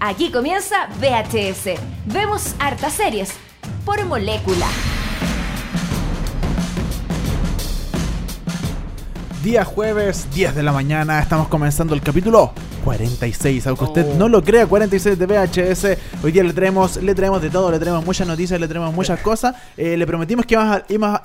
Aquí comienza VHS. Vemos hartas series por molécula. Día jueves, 10 de la mañana, estamos comenzando el capítulo 46, aunque usted Oh. no lo crea, 46 de VHS. Hoy día le traemos, le traemos de todo, le traemos muchas noticias, le traemos muchas cosas. Eh, le prometimos que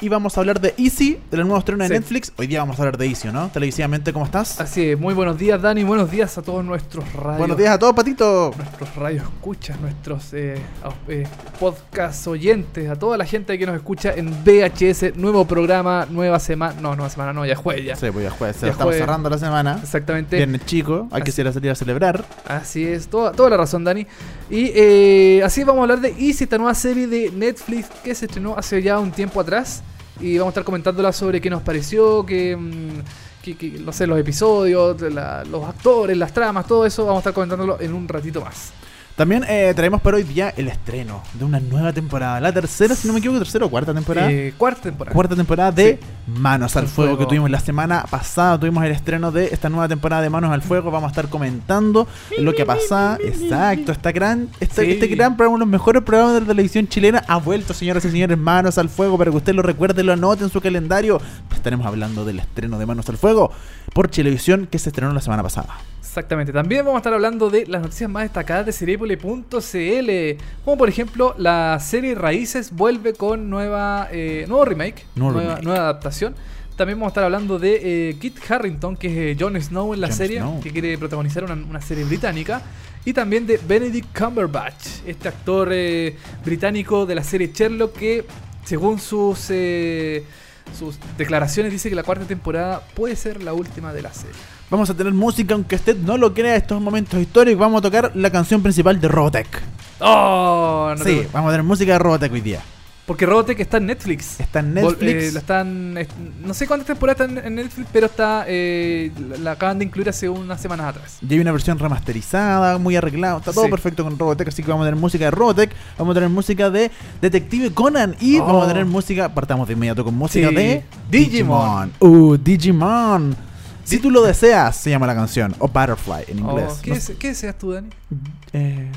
íbamos a, hablar de Easy, de los nuevos estrenos de Sí. Netflix. Hoy día vamos a hablar de Easy, ¿no? Televisivamente, ¿cómo estás? Así es, muy buenos días Dani, buenos días a todos nuestros radios. Buenos días a todos, Patito. Nuestros radios escuchas, nuestros eh, eh, podcast oyentes, a toda la gente que nos escucha en VHS, nuevo programa, nueva semana, no, nueva semana, no, ya jueves ya. Sí, pues ya jueves, Ya estamos cerrando la semana. Exactamente. Viernes chico, hay que Así- salir a celebrar. Así es, toda, toda la razón, Dani. Y eh, así vamos a hablar de Easy, esta nueva serie de Netflix que se estrenó hace ya un tiempo atrás. Y vamos a estar comentándola sobre qué nos pareció, que, mm, no sé, los episodios, los actores, las tramas, todo eso. Vamos a estar comentándolo en un ratito más. También eh, traemos para hoy día el estreno de una nueva temporada. La tercera, si no me equivoco, tercera o cuarta temporada. Eh, cuarta temporada. cuarta temporada de Manos al Fuego, Fuego. que tuvimos la semana pasada. Tuvimos el estreno de esta nueva temporada de Manos al Fuego. Vamos a estar comentando lo que ha pasado. Exacto, esta gran, este, Sí. este gran programa, uno de los mejores programas de la televisión chilena, ha vuelto, señoras y señores, Manos al Fuego, para que usted lo recuerde, lo anote en su calendario. Estaremos hablando del estreno de Manos al Fuego por televisión que se estrenó la semana pasada. Exactamente. También vamos a estar hablando de las noticias más destacadas de Como por ejemplo, la serie Raíces vuelve con nueva, eh, nuevo remake, Nuevo nueva, remake. nueva adaptación. También vamos a estar hablando de eh, Kit Harrington, que es eh, Jon Snow en la serie, Snow. que quiere protagonizar una, una serie británica. Y también de Benedict Cumberbatch, este actor eh, británico de la serie Sherlock, que según sus, eh, sus declaraciones dice que la cuarta temporada puede ser la última de la serie. Vamos a tener música, aunque usted no lo crea, estos momentos históricos. Vamos a tocar la canción principal de Robotech. ¡Oh! no sí, vamos a tener música de Robotech hoy día. Porque Robotech está en Netflix. Está en Netflix. eh, están, es- no sé cuántas temporadas están en Netflix, pero está eh, la, acaban de incluir hace unas semanas atrás. Y hay una versión remasterizada, muy arreglada. Está todo Sí. perfecto con Robotech, así que vamos a tener música de Robotech. Vamos a tener música de Detective Conan. Y Oh. vamos a tener música, partamos de inmediato con música Sí. de Digimon. Uh, Digimon. Si tú lo deseas, se llama la canción. O Butterfly en inglés. Oh, ¿qué, No qué deseas tú, Dani? eh,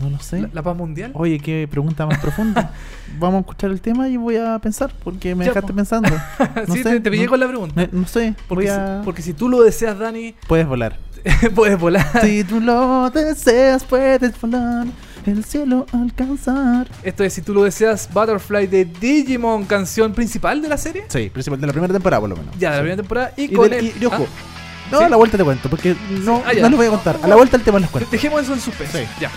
no lo sé. ¿La, la paz mundial? Oye, qué pregunta más profunda. Vamos a escuchar el tema y voy a pensar, porque me dejaste pensando. No sí, sé, te, te pillé no- con la pregunta. Me- no sé, Porque, voy a... si, porque si tú lo deseas, Dani, Puedes volar. puedes volar. Si tú lo deseas, puedes volar, el cielo alcanzar. Esto es, si tú lo deseas, Butterfly de Digimon, canción principal de la serie. Sí, principal de la primera temporada, por lo menos. Ya, de la primera temporada. Y, Y, con de- el- y- y ojo, Ah, no, ¿Sí? a la vuelta te cuento, porque no, Ah, no les voy a contar. A la vuelta el tema les cuento. Dejemos eso en suspenso. Sí. Ya.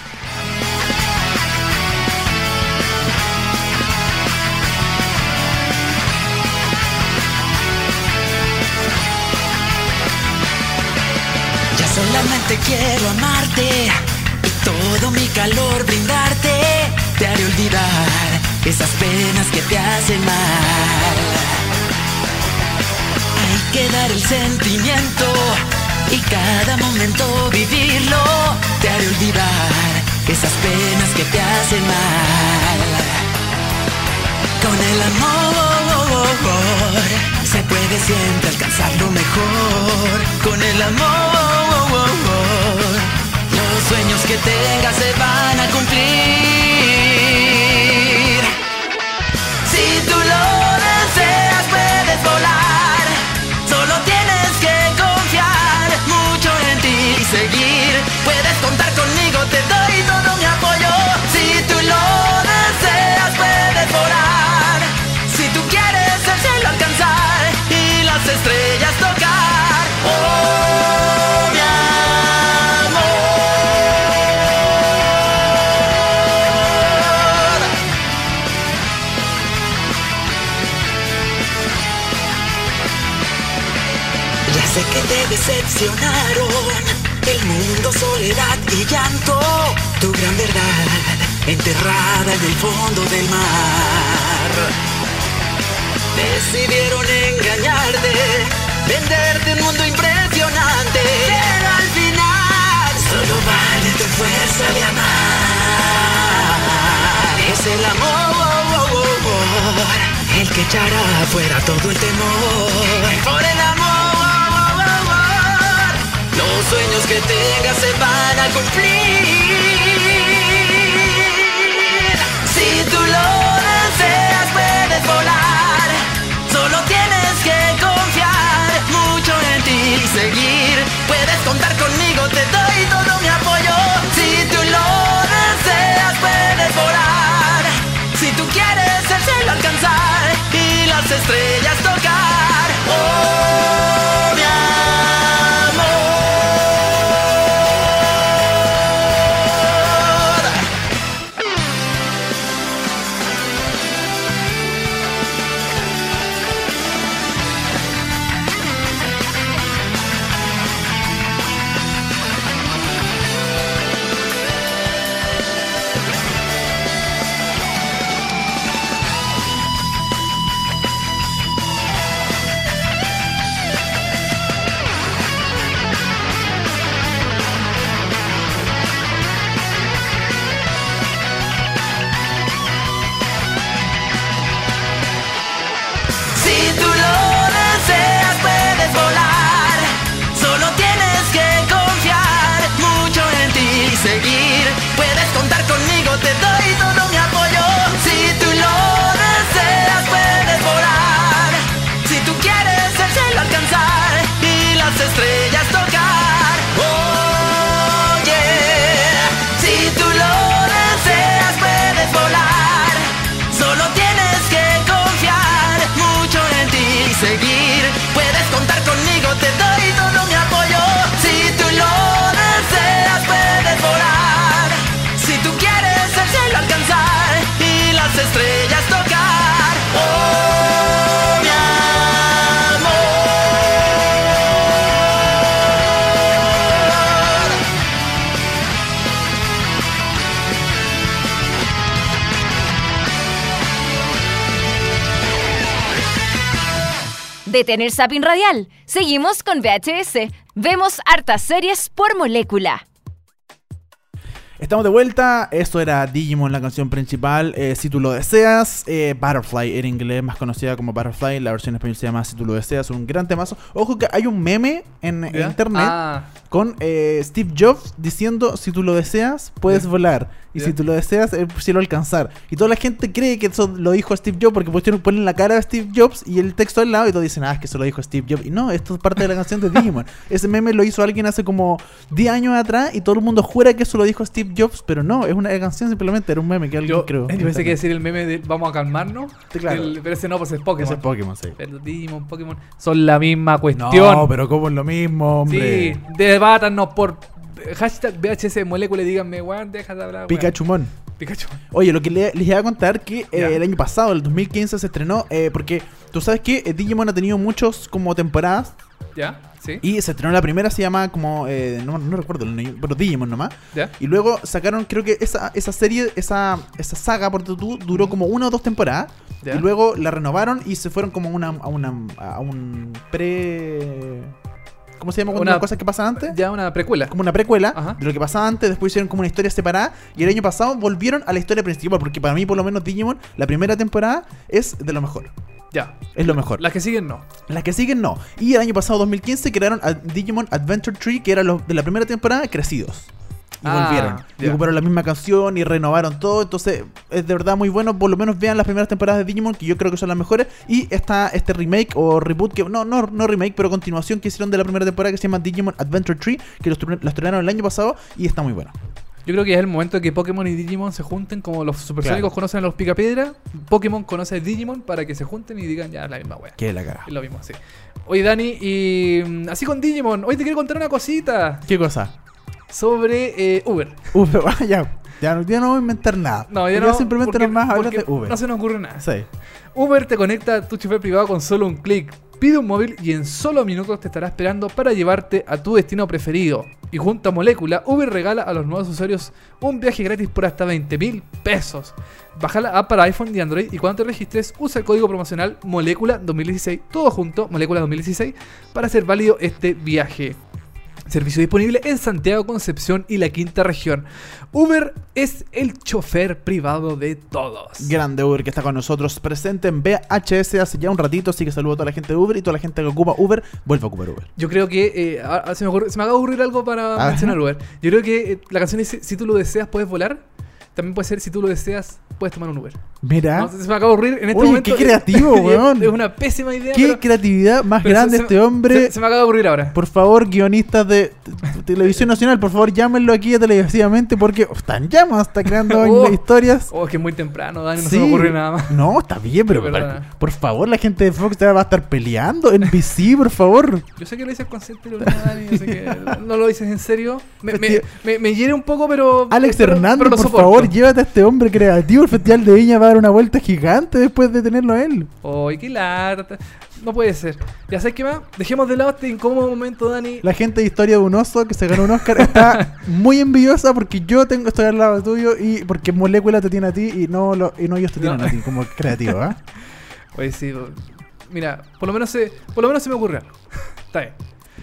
Ya solamente quiero amarte todo mi calor brindarte. Te haré olvidar esas penas que te hacen mal. Hay que dar el sentimiento y cada momento vivirlo. Te haré olvidar esas penas que te hacen mal. Con el amor se puede siempre alcanzar lo mejor. Con el amor sueños que tengas se van a cumplir. Si tú lo deseas puedes volar. Solo tienes que confiar mucho en ti y seguir. Puedes contar decepcionaron el mundo, soledad y llanto. tu gran verdad enterrada en el fondo del mar. Decidieron engañarte, venderte un mundo impresionante. Pero al final solo vale tu fuerza de amar. Es el amor el que echará fuera todo el temor. Por el amor, los sueños que tengas se van a cumplir. Si tú lo deseas, puedes volar. Solo tienes que confiar mucho en ti y seguir. Puedes contar conmigo, te doy todo mi apoyo. Si tú lo deseas, puedes volar. Si tú quieres el cielo alcanzar y las estrellas De tener Sapin Radial, seguimos con VHS. Vemos hartas series por molécula. Estamos de vuelta. Esto era Digimon, la canción principal. eh, si tú lo deseas. eh, Butterfly en inglés, más conocida como Butterfly. La versión en español se llama Si tú lo deseas. Un gran temazo. Ojo que hay un meme en internet Ah, con eh, Steve Jobs diciendo: Si tú lo deseas, puedes Ya. volar. Y Ya. si tú lo deseas, el cielo alcanzar. Y toda la gente cree que eso lo dijo Steve Jobs porque pusieron, ponen la cara de Steve Jobs y el texto al lado y todos dicen, ah, es que eso lo dijo Steve Jobs. Y no, esto es parte de la canción de Digimon. Ese meme lo hizo alguien hace como 10 años atrás y todo el mundo jura que eso lo dijo Steve Jobs, pero no, es una canción simplemente, era un meme que alguien yo, creó. yo pensé que decir el meme de vamos a calmarnos. Sí, claro. El- pero ese no, pues es Pokémon. Ese es Pokémon, sí. Pero Digimon, Pokémon son la misma No, cuestión. pero como es lo mismo, hombre. sí, debátanos por hashtag VHS molécula y díganme, weón, deja de hablar. Pikachumon. Pikachu. Oye, lo que le- les iba a contar que eh, el año pasado, el 2015, se estrenó, eh, porque tú sabes que eh, Digimon ha tenido muchos como temporadas ¿Ya? ¿Sí? Y se estrenó la primera, se llama como. eh, no, no recuerdo, el nombre, pero Digimon nomás. ¿Ya? Y luego sacaron, creo que esa, esa serie, esa, esa saga, por tú, duró como una o dos temporadas. Ya. Y luego la renovaron y se fueron como una, a, una, a un pre. ¿Cómo se llama? cuando Una- las cosas que pasan antes? Ya una precuela. como una precuela Ajá. de lo que pasaba antes, después hicieron como una historia separada y el año pasado volvieron a la historia principal, porque para mí por lo menos Digimon, la primera temporada es de lo mejor, Ya. es lo mejor. Las que siguen no. Las que siguen no. Y el año pasado, 2015, crearon a Digimon Adventure Tree, que era los de la primera temporada, crecidos. Y Ah, volvieron. Y ya. ocuparon la misma canción y renovaron todo. Entonces, es de verdad muy bueno. Por lo menos vean las primeras temporadas de Digimon, que yo creo que son las mejores. Y está este remake o reboot, que no, no, no remake, pero continuación que hicieron de la primera temporada, que se llama Digimon Adventure Tree, que los, los estrenaron el año pasado y está muy bueno. Yo creo que es el momento de que Pokémon y Digimon se junten como los supersónicos Claro. conocen a los Picapiedra. Pokémon conoce a Digimon para que se junten y digan ya la misma wea. Que la caga. Es lo mismo, sí. Oye, Dani, y mm, así con Digimon, hoy te quiero contar una cosita ¿Qué cosa? Sobre eh, Uber. Uf, ya, ya, no- ya no voy a inventar nada. No, ya no. simplemente nomás porque de Uber. No se nos ocurre nada. Sí. Uber te conecta a tu chofer privado con solo un clic. Pide un móvil y en solo minutos te estará esperando para llevarte a tu destino preferido. Y junto a Molécula, Uber regala a los nuevos usuarios un viaje gratis por hasta 20 mil pesos. Baja la app para iPhone y Android y cuando te registres usa el código promocional Molécula 2016, todo junto, Molécula 2016, para hacer válido este viaje. Servicio disponible en Santiago, Concepción y la quinta región. Uber es el chofer privado de todos. Grande Uber que está con nosotros presente en VHS hace ya un ratito, así que saludo a toda la gente de Uber y toda la gente que ocupa Uber, vuelve a ocupar Uber. Yo creo que eh, ah, se, me ocurre- se me acaba de ocurrir algo para Ajá. mencionar Uber. Yo creo que eh, la canción dice, si tú lo deseas puedes volar. También puede ser, si tú lo deseas, puedes tomar un Uber. Mira, No, se me acaba de ocurrir en este Oye, momento. qué creativo, weón. Es una pésima idea. qué pero- creatividad más grande se- este hombre. Se, se me acaba de ocurrir ahora. Por favor, guionistas de Televisión Nacional, por favor, llámenlo aquí televisivamente porque están llamas, está creando Oh. historias. Oh, es que es muy temprano, Dani, no Sí. se me ocurre nada más. No, está bien, pero Pero por, favor, la gente de Fox va a estar peleando. NBC, por favor. Yo sé que lo dices consciente, pero Dani, yo sé que no lo dices en serio. Me, me, me, me hiere un poco, pero. Alex pero- Hernández, pero por soporto. Favor, llévate a este hombre creativo. El Festival de Viña va a dar una vuelta gigante después de tenerlo a él. Ay, qué lata. No puede ser. Ya sabes qué más. Dejemos de lado este incómodo momento, Dani. La gente de Historia de un Oso que se ganó un Oscar está muy envidiosa porque yo tengo estoy al lado tuyo y porque Molécula te tiene a ti y no, lo, y no ellos te No. tienen a ti como creativo, ¿ah? Oye, sí. Mira, por lo menos se, por lo menos se me ocurre algo. Está bien.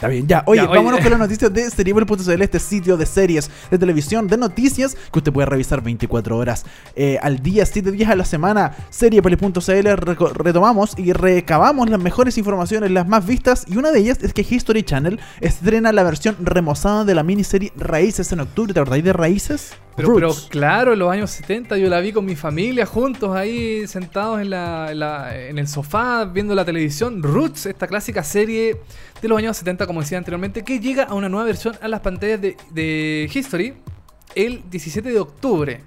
Está bien, ya. Oye, Ya, oye. vámonos con las noticias de Cerebral.cl, este sitio de series, de televisión, de noticias que usted puede revisar 24 horas eh, al día, 7 días a la semana. Seriepeli.cl reco- retomamos y recabamos las mejores informaciones, las más vistas. Y una de ellas es que History Channel estrena la versión remozada de la miniserie Raíces en octubre. ¿Te acordáis de Raíces? Pero, pero claro, en los años 70 yo la vi con mi familia juntos ahí sentados en, la, en, la- en el sofá viendo la televisión. Roots, esta clásica serie de los años 70, como decía anteriormente, que llega a una nueva versión a las pantallas de, de History el 17 de octubre.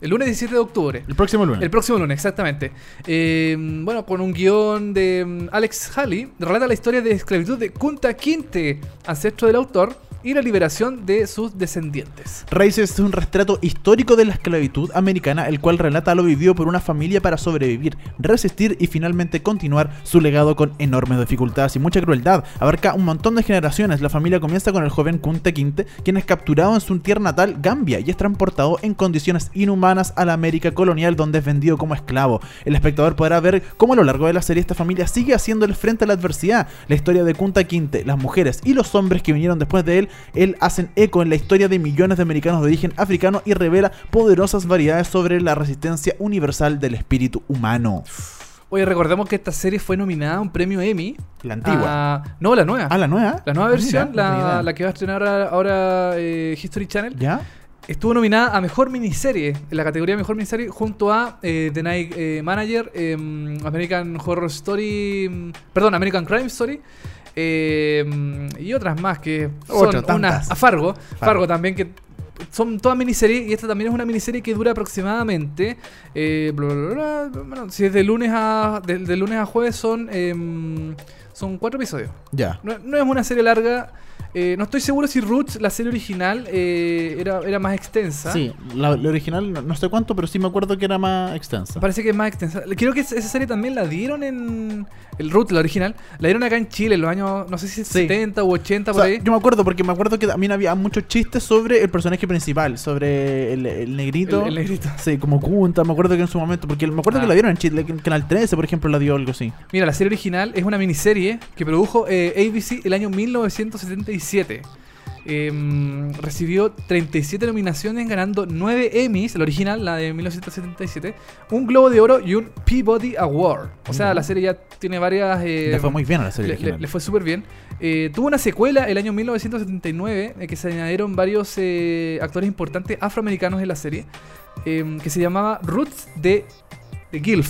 El lunes 17 de octubre. el próximo lunes. El próximo lunes, exactamente. Eh, bueno, con un guion de mm, Alex Halley, relata la historia de esclavitud de Kunta Kinte, ancestro del autor, y la liberación de sus descendientes. Raíces es un retrato histórico de la esclavitud americana, el cual relata lo vivido por una familia para sobrevivir, resistir y finalmente continuar su legado con enormes dificultades y mucha crueldad. Abarca un montón de generaciones. La familia comienza con el joven Kunta Kinte, quien es capturado en su tierra natal, Gambia, y es transportado en condiciones inhumanas a la América colonial, donde es vendido como esclavo. El espectador podrá ver cómo a lo largo de la serie esta familia sigue haciéndole frente a la adversidad. La historia de Kunta Kinte, las mujeres y los hombres que vinieron después de él, él hacen eco en la historia de millones de americanos de origen africano y revela poderosas variedades sobre la resistencia universal del espíritu humano. Oye, recordemos que esta serie fue nominada a un premio Emmy. La antigua. No, la nueva. Ah, la nueva. La nueva Ah, versión, mira, la, que va a estrenar ahora, eh, History Channel, ¿Ya? estuvo nominada a Mejor Miniserie, en la categoría Mejor Miniserie, junto a eh, The Night eh, Manager, eh, American Horror Story, mm, perdón, American Crime Story, eh, y otras más que son Otras tantas. una, a Fargo, Fargo, Fargo. también que son todas miniseries y esta también es una miniserie que dura aproximadamente eh, bla, bla, bla, bla, bueno, si es de lunes a de, de lunes a jueves son em, son cuatro episodios Ya. no, no es una serie larga. Eh, no estoy seguro si Roots, la serie original, eh, era, era más extensa. Sí, la, la original no, no sé cuánto, pero sí me acuerdo que era más extensa. Parece que es más extensa. Creo que esa serie también la dieron en. El Roots, la original. La dieron acá en Chile en los años, no sé si Sí. 70 u 80 O por sea, ahí. yo me acuerdo porque me acuerdo que también había muchos chistes sobre el personaje principal, sobre el, el negrito. El, el negrito. Sí, como Kunta, me acuerdo que en su momento, porque me acuerdo Ah. que la dieron en Chile, que en Canal 13, por ejemplo, la dio algo así. Mira, la serie original es una miniserie que produjo eh, ABC el año 1977. Em, recibió 37 nominaciones, ganando 9 Emmys, la original, la de 1977, un Globo de Oro y un Peabody Award. O sea, la serie ya tiene varias. eh, Le fue muy bien a la serie le, original. le- le fue súper bien. Eh, tuvo una secuela el año 1979 en que se añadieron varios eh, actores importantes afroamericanos en la serie em, que se llamaba Roots de, de Guilt.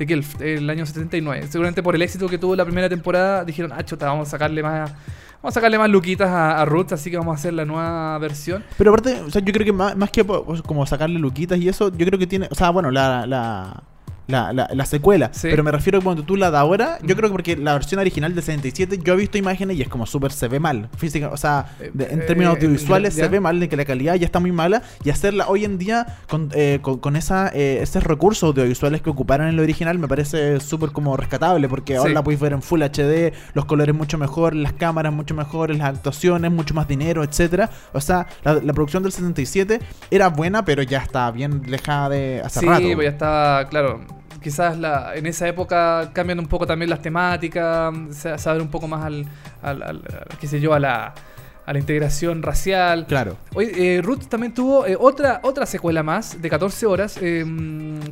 De Guilt, el año 79. Seguramente por el éxito que tuvo la primera temporada dijeron, ah, chota, vamos a sacarle más... Vamos a sacarle más luquitas a, a así que vamos a hacer la nueva versión. Pero aparte, o sea, yo creo que más, más que como sacarle luquitas y eso, yo creo que tiene, o sea, bueno, la, la, la, la, la secuela. Sí. Pero me refiero a cuando tú la de ahora, yo creo que porque la versión original del 77, yo he visto imágenes y es como súper se ve mal. Física, o sea, de- en Eh, términos eh, audiovisuales se ve mal, de que la calidad ya está muy mala. Y hacerla hoy en día con, eh, con, con esa, eh, esos recursos audiovisuales que ocuparon en el original me parece súper como rescatable. Porque ahora Sí. la podéis ver en Full HD, los colores mucho mejor, las cámaras mucho mejores, las actuaciones, mucho más dinero, etcétera. O sea, la, la producción del 77 era buena, pero ya está bien lejada de hace sí, rato. pues ya estaba, claro. Quizás la, en esa época cambian un poco también las temáticas, sa- saber un poco más al, al, al- al- qué sé yo, a la, a la integración racial. Claro. Oye, eh, Ruth también tuvo eh, otra, otra secuela más de 14 horas eh,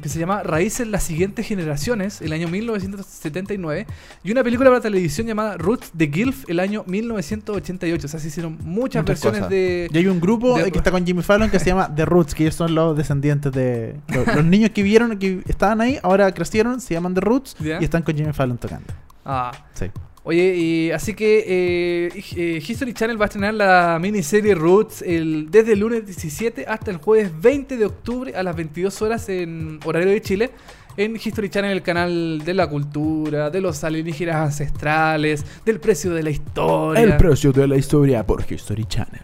que se llama Raíces las siguientes generaciones, el año 1979, y una película para televisión llamada Ruth the Gilf, el año 1988. O sea, se hicieron muchas, Muchas versiones cosas. de... Y hay un grupo de- eh, que está con Jimmy Fallon que se llama The Roots, que ellos son los descendientes de. Los, los niños que vieron, que estaban ahí, ahora crecieron, se llaman The Roots y están con Jimmy Fallon tocando. Ah, Sí. Oye, y así que eh, eh, History Channel va a estrenar la miniserie Roots el, desde el lunes 17 hasta el jueves 20 de octubre a las 22 horas en horario de Chile. En History Channel, el canal de la cultura, de los alienígenas ancestrales, del precio de la historia. precio de la historia por History Channel.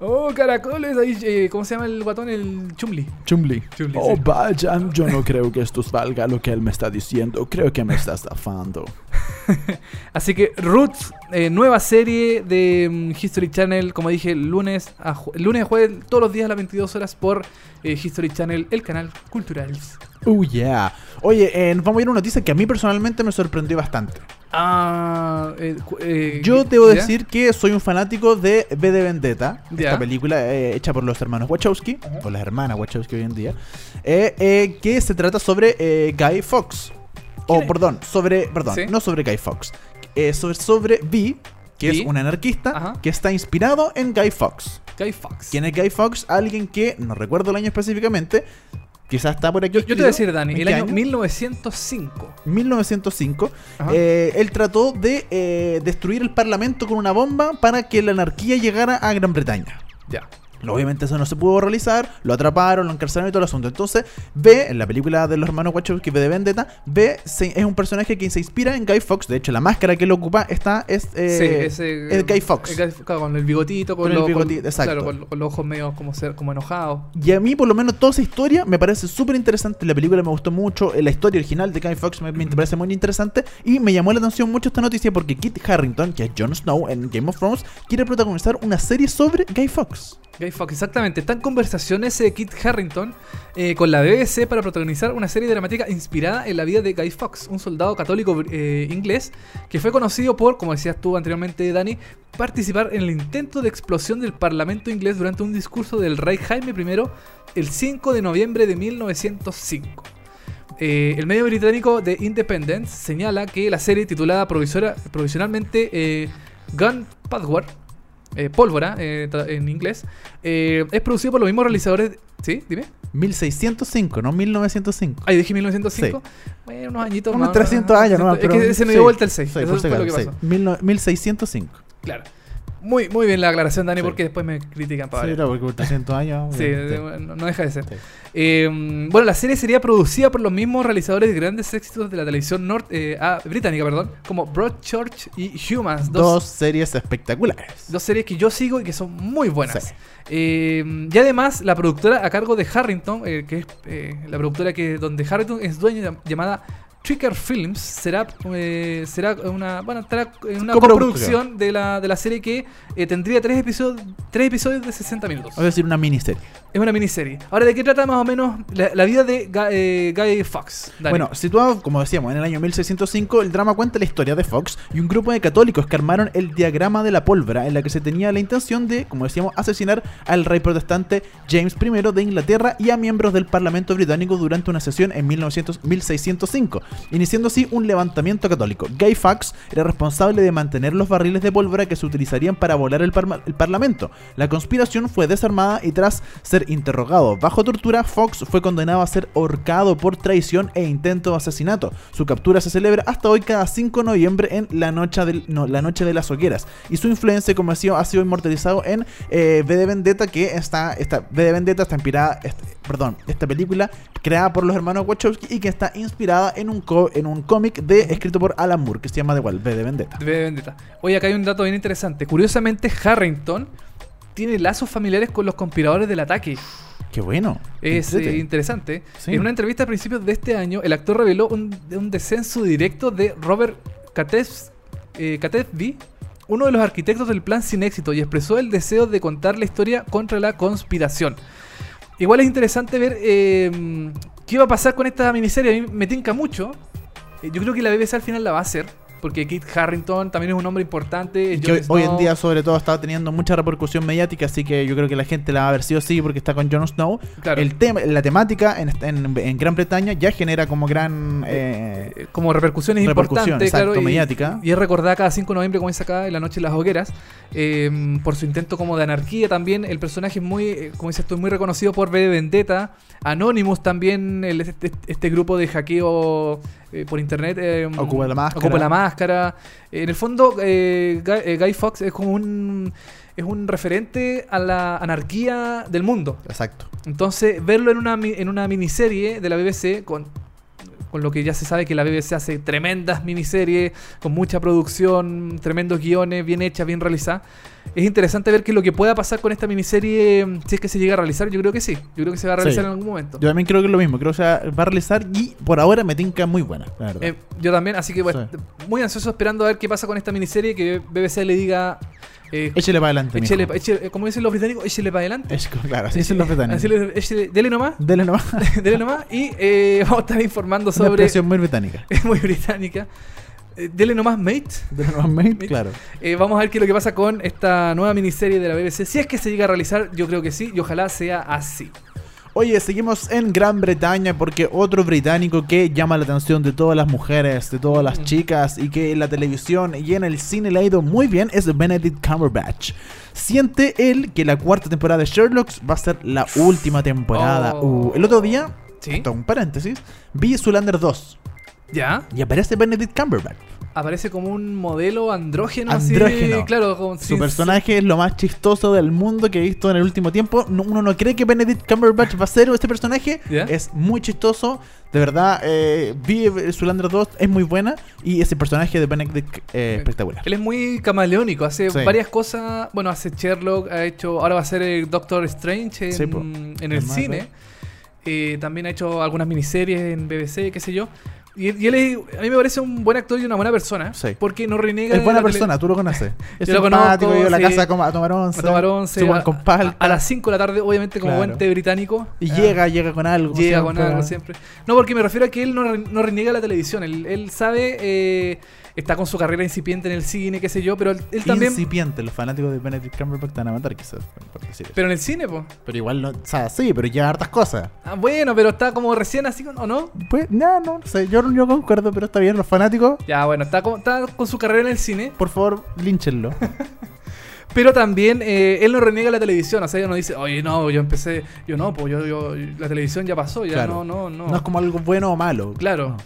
Oh, caracoles, ahí, eh, ¿cómo se llama el guatón? El Chumli. Chumli. Chumli, Oh, sí. vaya, yo no creo que esto valga lo que él me está diciendo. Creo que me está estafando. Así que Roots, eh, nueva serie de mm, History Channel, como dije, lunes a lunes a jueves, todos los días a las 22 horas por eh, History Channel, el canal cultural. Oh, yeah. Oye, eh, vamos a ir a una noticia que a mí personalmente me sorprendió bastante. Ah, eh, eh, Yo debo ¿ya? decir que soy un fanático de V de Vendetta, Ya. esta película hecha por los hermanos Wachowski, o las hermanas Wachowski hoy en día, que se trata sobre Guy Fox. O, ¿Quién es? perdón, sobre, perdón, Sí. no sobre Guy Fox, sobre, sobre V, que es un anarquista Ajá. que está inspirado en Guy Fox. Guy Fox. ¿Quién es Guy Fox? Alguien que, no recuerdo el año específicamente, quizás está por aquí. Yo, yo te voy a decir, Dani, ¿En el qué año 1905. 1905, Ajá. eh, él trató de eh, destruir el parlamento con una bomba para que la anarquía llegara a Gran Bretaña. Ya. Obviamente eso no se pudo realizar, lo atraparon, lo encarcelaron y todo el asunto. Entonces, B, en la película de los hermanos Wachowski, de Vendetta, B se- es un personaje que se inspira en Guy Fox. De hecho, la máscara que él ocupa está, es, eh, sí, ese, es Guy Fox. el con el bigotito, con, el exacto. Claro, con, con los ojos medio como, ser, como enojados. Y a mí, por lo menos, toda esa historia me parece súper interesante. La película me gustó mucho. eh, La historia original de Guy Fox me, me parece muy interesante. Y me llamó la atención mucho esta noticia porque Kit Harrington, que es Jon Snow en Game of Thrones, quiere protagonizar una serie sobre Guy Fox. Guy Fawkes, exactamente. Está en conversaciones eh, Kit Harrington eh, con la BBC para protagonizar una serie dramática inspirada en la vida de Guy Fawkes, un soldado católico eh, inglés que fue conocido por, como decías tú anteriormente, Dani, participar en el intento de explosión del Parlamento inglés durante un discurso del rey Jaime I el 5 de noviembre de 1905. Eh, el medio británico The Independent señala que la serie titulada provisora- provisionalmente eh, Gunpowder, eh, pólvora eh, en inglés, eh, es producido por los mismos realizadores. ¿Sí? Dime. 1605, no 1905. Ahí dije 1905. Bueno, unos añitos Unos más. 300 años nomás, Es pero que se me sí, dio vuelta el 6. sí, Eso por fue lo que pasó. sí. Mil no- 1605. Claro. Muy, muy bien la aclaración, Dani, Sí. porque después me critican para Sí, no, porque por 300 años. Sí, no, no deja de ser. Sí. Eh, bueno, la serie sería producida por los mismos realizadores de grandes éxitos de la televisión nor- eh, ah, británica, perdón, como Broadchurch y Humans, Dos, dos, series espectaculares. dos series que yo sigo y que son muy buenas. Sí. Eh, y además, la productora a cargo de Harrington, eh, que es eh, la productora que donde Harrington es dueño, llam- llamada Tricker Films, será, eh, será una, bueno, estará en una Coproducción. de la, de la serie que eh, tendría tres episodios, tres episodios de 60 minutos. Voy a decir una miniserie. Es una miniserie. Ahora, ¿de qué trata más o menos la, la vida de Guy, eh? Dani? Bueno, situado, como decíamos, en el año 1605, el drama cuenta la historia de Fox y un grupo de católicos que armaron el diagrama de la pólvora, en la que se tenía la intención de, como decíamos, asesinar al rey protestante James I de Inglaterra y a miembros del Parlamento británico durante una sesión en 1900 1605, iniciando así un levantamiento católico. Guy Fawkes era responsable de mantener los barriles de pólvora que se utilizarían para volar el, Parlamento. La conspiración fue desarmada y tras ser interrogado bajo tortura, Fox fue condenado a ser ahorcado por traición e intento de asesinato. Su captura se celebra hasta hoy cada 5 de noviembre en la noche, de las hogueras. Y su influencia, como decía, ha sido inmortalizado en eh, V de Vendetta, que está, está, V de Vendetta está inspirada, perdón, esta película creada por los hermanos Wachowski y que está inspirada en un, co- en un cómic de, escrito por Alan Moore que se llama de igual, V de Vendetta. De V de Vendetta. Oye, acá hay un dato bien interesante. Curiosamente, Harrington tiene lazos familiares con los conspiradores del ataque. Qué bueno. Es eh, interesante. Sí. En una entrevista a principios de este año, el actor reveló un, un descenso directo de Robert Katevs- eh, Katevsky, uno de los arquitectos del plan sin éxito, y expresó el deseo de contar la historia contra la conspiración. Igual es interesante ver eh, qué va a pasar con esta miniserie. A mí me tinca mucho. Eh, Yo creo que la BBC al final la va a hacer. Porque Kit Harrington también es un hombre importante. es que hoy, hoy en día sobre todo está teniendo mucha repercusión mediática, así que yo creo que la gente la va a ver sí o sí porque está con Jon Snow. Claro. El tema, la temática en, en- en Gran Bretaña ya genera como gran eh, como repercusiones Repercusión, importantes, exacto, claro, y- mediática. Y, es recordada cada 5 de noviembre, como dice acá, en la noche de las hogueras, eh, por su intento como de anarquía también. El personaje es muy, eh, como dices tú, muy reconocido por de Vendetta. Anonymous también, el- este, este grupo de hackeo eh, por internet. eh, Ocupa la máscara. Ocupa la máscara. en el fondo, eh, Guy, eh, Guy Fawkes es como un... Es un referente a la anarquía del mundo. exacto. Entonces, verlo en una, en una miniserie de la BBC, con, con lo que ya se sabe que la BBC hace tremendas miniseries, con mucha producción, tremendos guiones, bien hechas, bien realizadas. Es interesante ver qué es lo que pueda pasar con esta miniserie, mm, si es que se llega a realizar. Yo creo que sí, yo creo que se va a realizar Sí. en algún momento. Yo también creo que es lo mismo, creo que se va a realizar y por ahora me tinca muy buena, la verdad. Eh, yo también, así que bueno, muy ansioso esperando a ver qué pasa con esta miniserie, que BBC le diga... Eh, échele para adelante. échele, échele- como dicen los británicos, échele para adelante. Es- claro, así dicen los británicos. Échele- dele nomás. Dele nomás. Dele nomás. Y eh, vamos a estar informando Una sobre. expresión muy británica. Es muy británica. Eh, dele nomás, mate. Dele nomás, mate, claro. Eh, vamos a ver qué es lo que pasa con esta nueva miniserie de la BBC. Si es que se llega a realizar, yo creo que sí. Y ojalá sea así. Oye, seguimos en Gran Bretaña porque otro británico que llama la atención de todas las mujeres, de todas las Mm. chicas y que en la televisión y en el cine le ha ido muy bien es Benedict Cumberbatch. Siente él que la cuarta temporada de Sherlock va a ser la última temporada. Oh. Uh, el otro día, Sí. un paréntesis, vi Zulander 2 Ya. y aparece Benedict Cumberbatch. Aparece como un modelo andrógeno. así, Andrógeno. claro, como Su personaje es lo más chistoso del mundo que he visto en el último tiempo. No- uno no cree que Benedict Cumberbatch va a ser este personaje. Es muy chistoso. De verdad, eh, vi eh, Zoolander 2, es muy buena. Y ese personaje de Benedict eh, espectacular. Él es muy camaleónico, hace varias cosas. Bueno, hace Sherlock, ha hecho. Ahora va a ser el Doctor Strange en, el cine. Eh, también ha hecho algunas miniseries en BBC, qué sé yo. Y, y él es, a mí me parece un buen actor y una buena persona. Sí. Porque no reniega. Es buena tele- persona, tú lo conoces. Es Yo lo conozco, a la sí. casa a, tomar once. A tomar once. a, con palta. a- a las 5 de la tarde, obviamente, como Claro. buen té británico. Y Ah, llega, llega con algo. Llega con algo siempre. No, porque me refiero a que él no, no reniega la televisión. Él, él sabe, eh, está con su carrera incipiente en el cine, qué sé yo, pero él, él también. Incipiente, los fanáticos de Benedict Cumberbatch te van a matar quizás. por decir eso. Pero en el cine, pues. Pero igual, no, o sea, sí, pero lleva hartas cosas. Ah, bueno, pero está como recién así, ¿o no? Pues, no, no, no sé, yo, yo concuerdo, pero está bien, los fanáticos, Ya, bueno, está con, está con su carrera en el cine, por favor, línchenlo. pero también eh, él no reniega la televisión, o sea, él no dice, oye, no, yo empecé, yo no, pues yo, yo, la televisión ya pasó, ya Claro. no, no, no. No es como algo bueno o malo. Claro. No.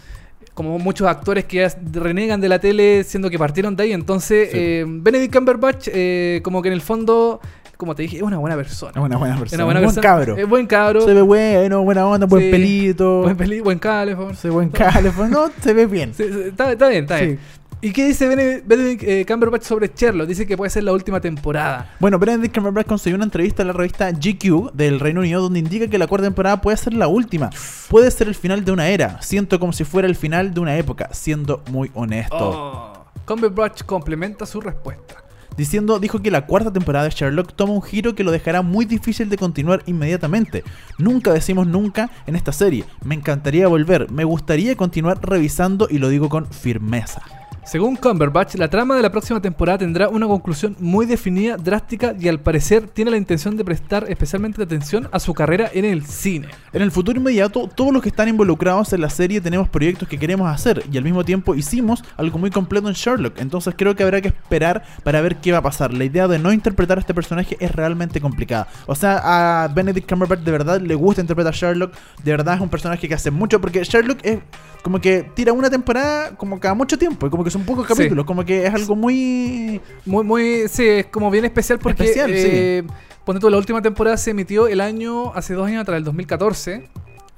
Como muchos actores que renegan de la tele siendo que partieron de ahí. Entonces, Sí. eh, Benedict Cumberbatch, eh, como que en el fondo, como te dije, es una buena persona. Es una buena Es persona. un buen persona. cabro. Es buen cabro. Se ve bueno, buena onda, buen Sí. pelito. Buen, peli- buen calefón. Se ve buen calefón. No, se ve bien. Sí, está, está bien, está bien. ¿Y qué dice Bene- Benedict eh, Cumberbatch sobre Sherlock? Dice que puede ser la última temporada. Bueno, Benedict Cumberbatch consiguió una entrevista en la revista GQ del Reino Unido donde indica que la cuarta temporada puede ser la última. Puede ser el final de una era. Siento como si fuera el final de una época, siendo muy honesto. Oh. Cumberbatch complementa su respuesta. Diciendo, dijo que la cuarta temporada de Sherlock toma un giro que lo dejará muy difícil de continuar inmediatamente. Nunca decimos nunca en esta serie. Me encantaría volver, me gustaría continuar revisando y lo digo con firmeza. Según Cumberbatch, la trama de la próxima temporada tendrá una conclusión muy definida, drástica y al parecer tiene la intención de prestar especialmente atención a su carrera en el cine. En el futuro inmediato, todos los que están involucrados en la serie tenemos proyectos que queremos hacer y al mismo tiempo hicimos algo muy completo en Sherlock. Entonces creo que habrá que esperar para ver qué va a pasar. La idea de no interpretar a este personaje es realmente complicada. O sea, a Benedict Cumberbatch de verdad le gusta interpretar a Sherlock. De verdad es un personaje que hace mucho porque Sherlock es como que tira una temporada como cada mucho tiempo y como que porque son pocos Sí. capítulos, como que es algo muy... Muy, muy, sí, es como bien especial porque Especial, eh, ponte tú, la última temporada se emitió el año, hace dos años atrás, el 2014.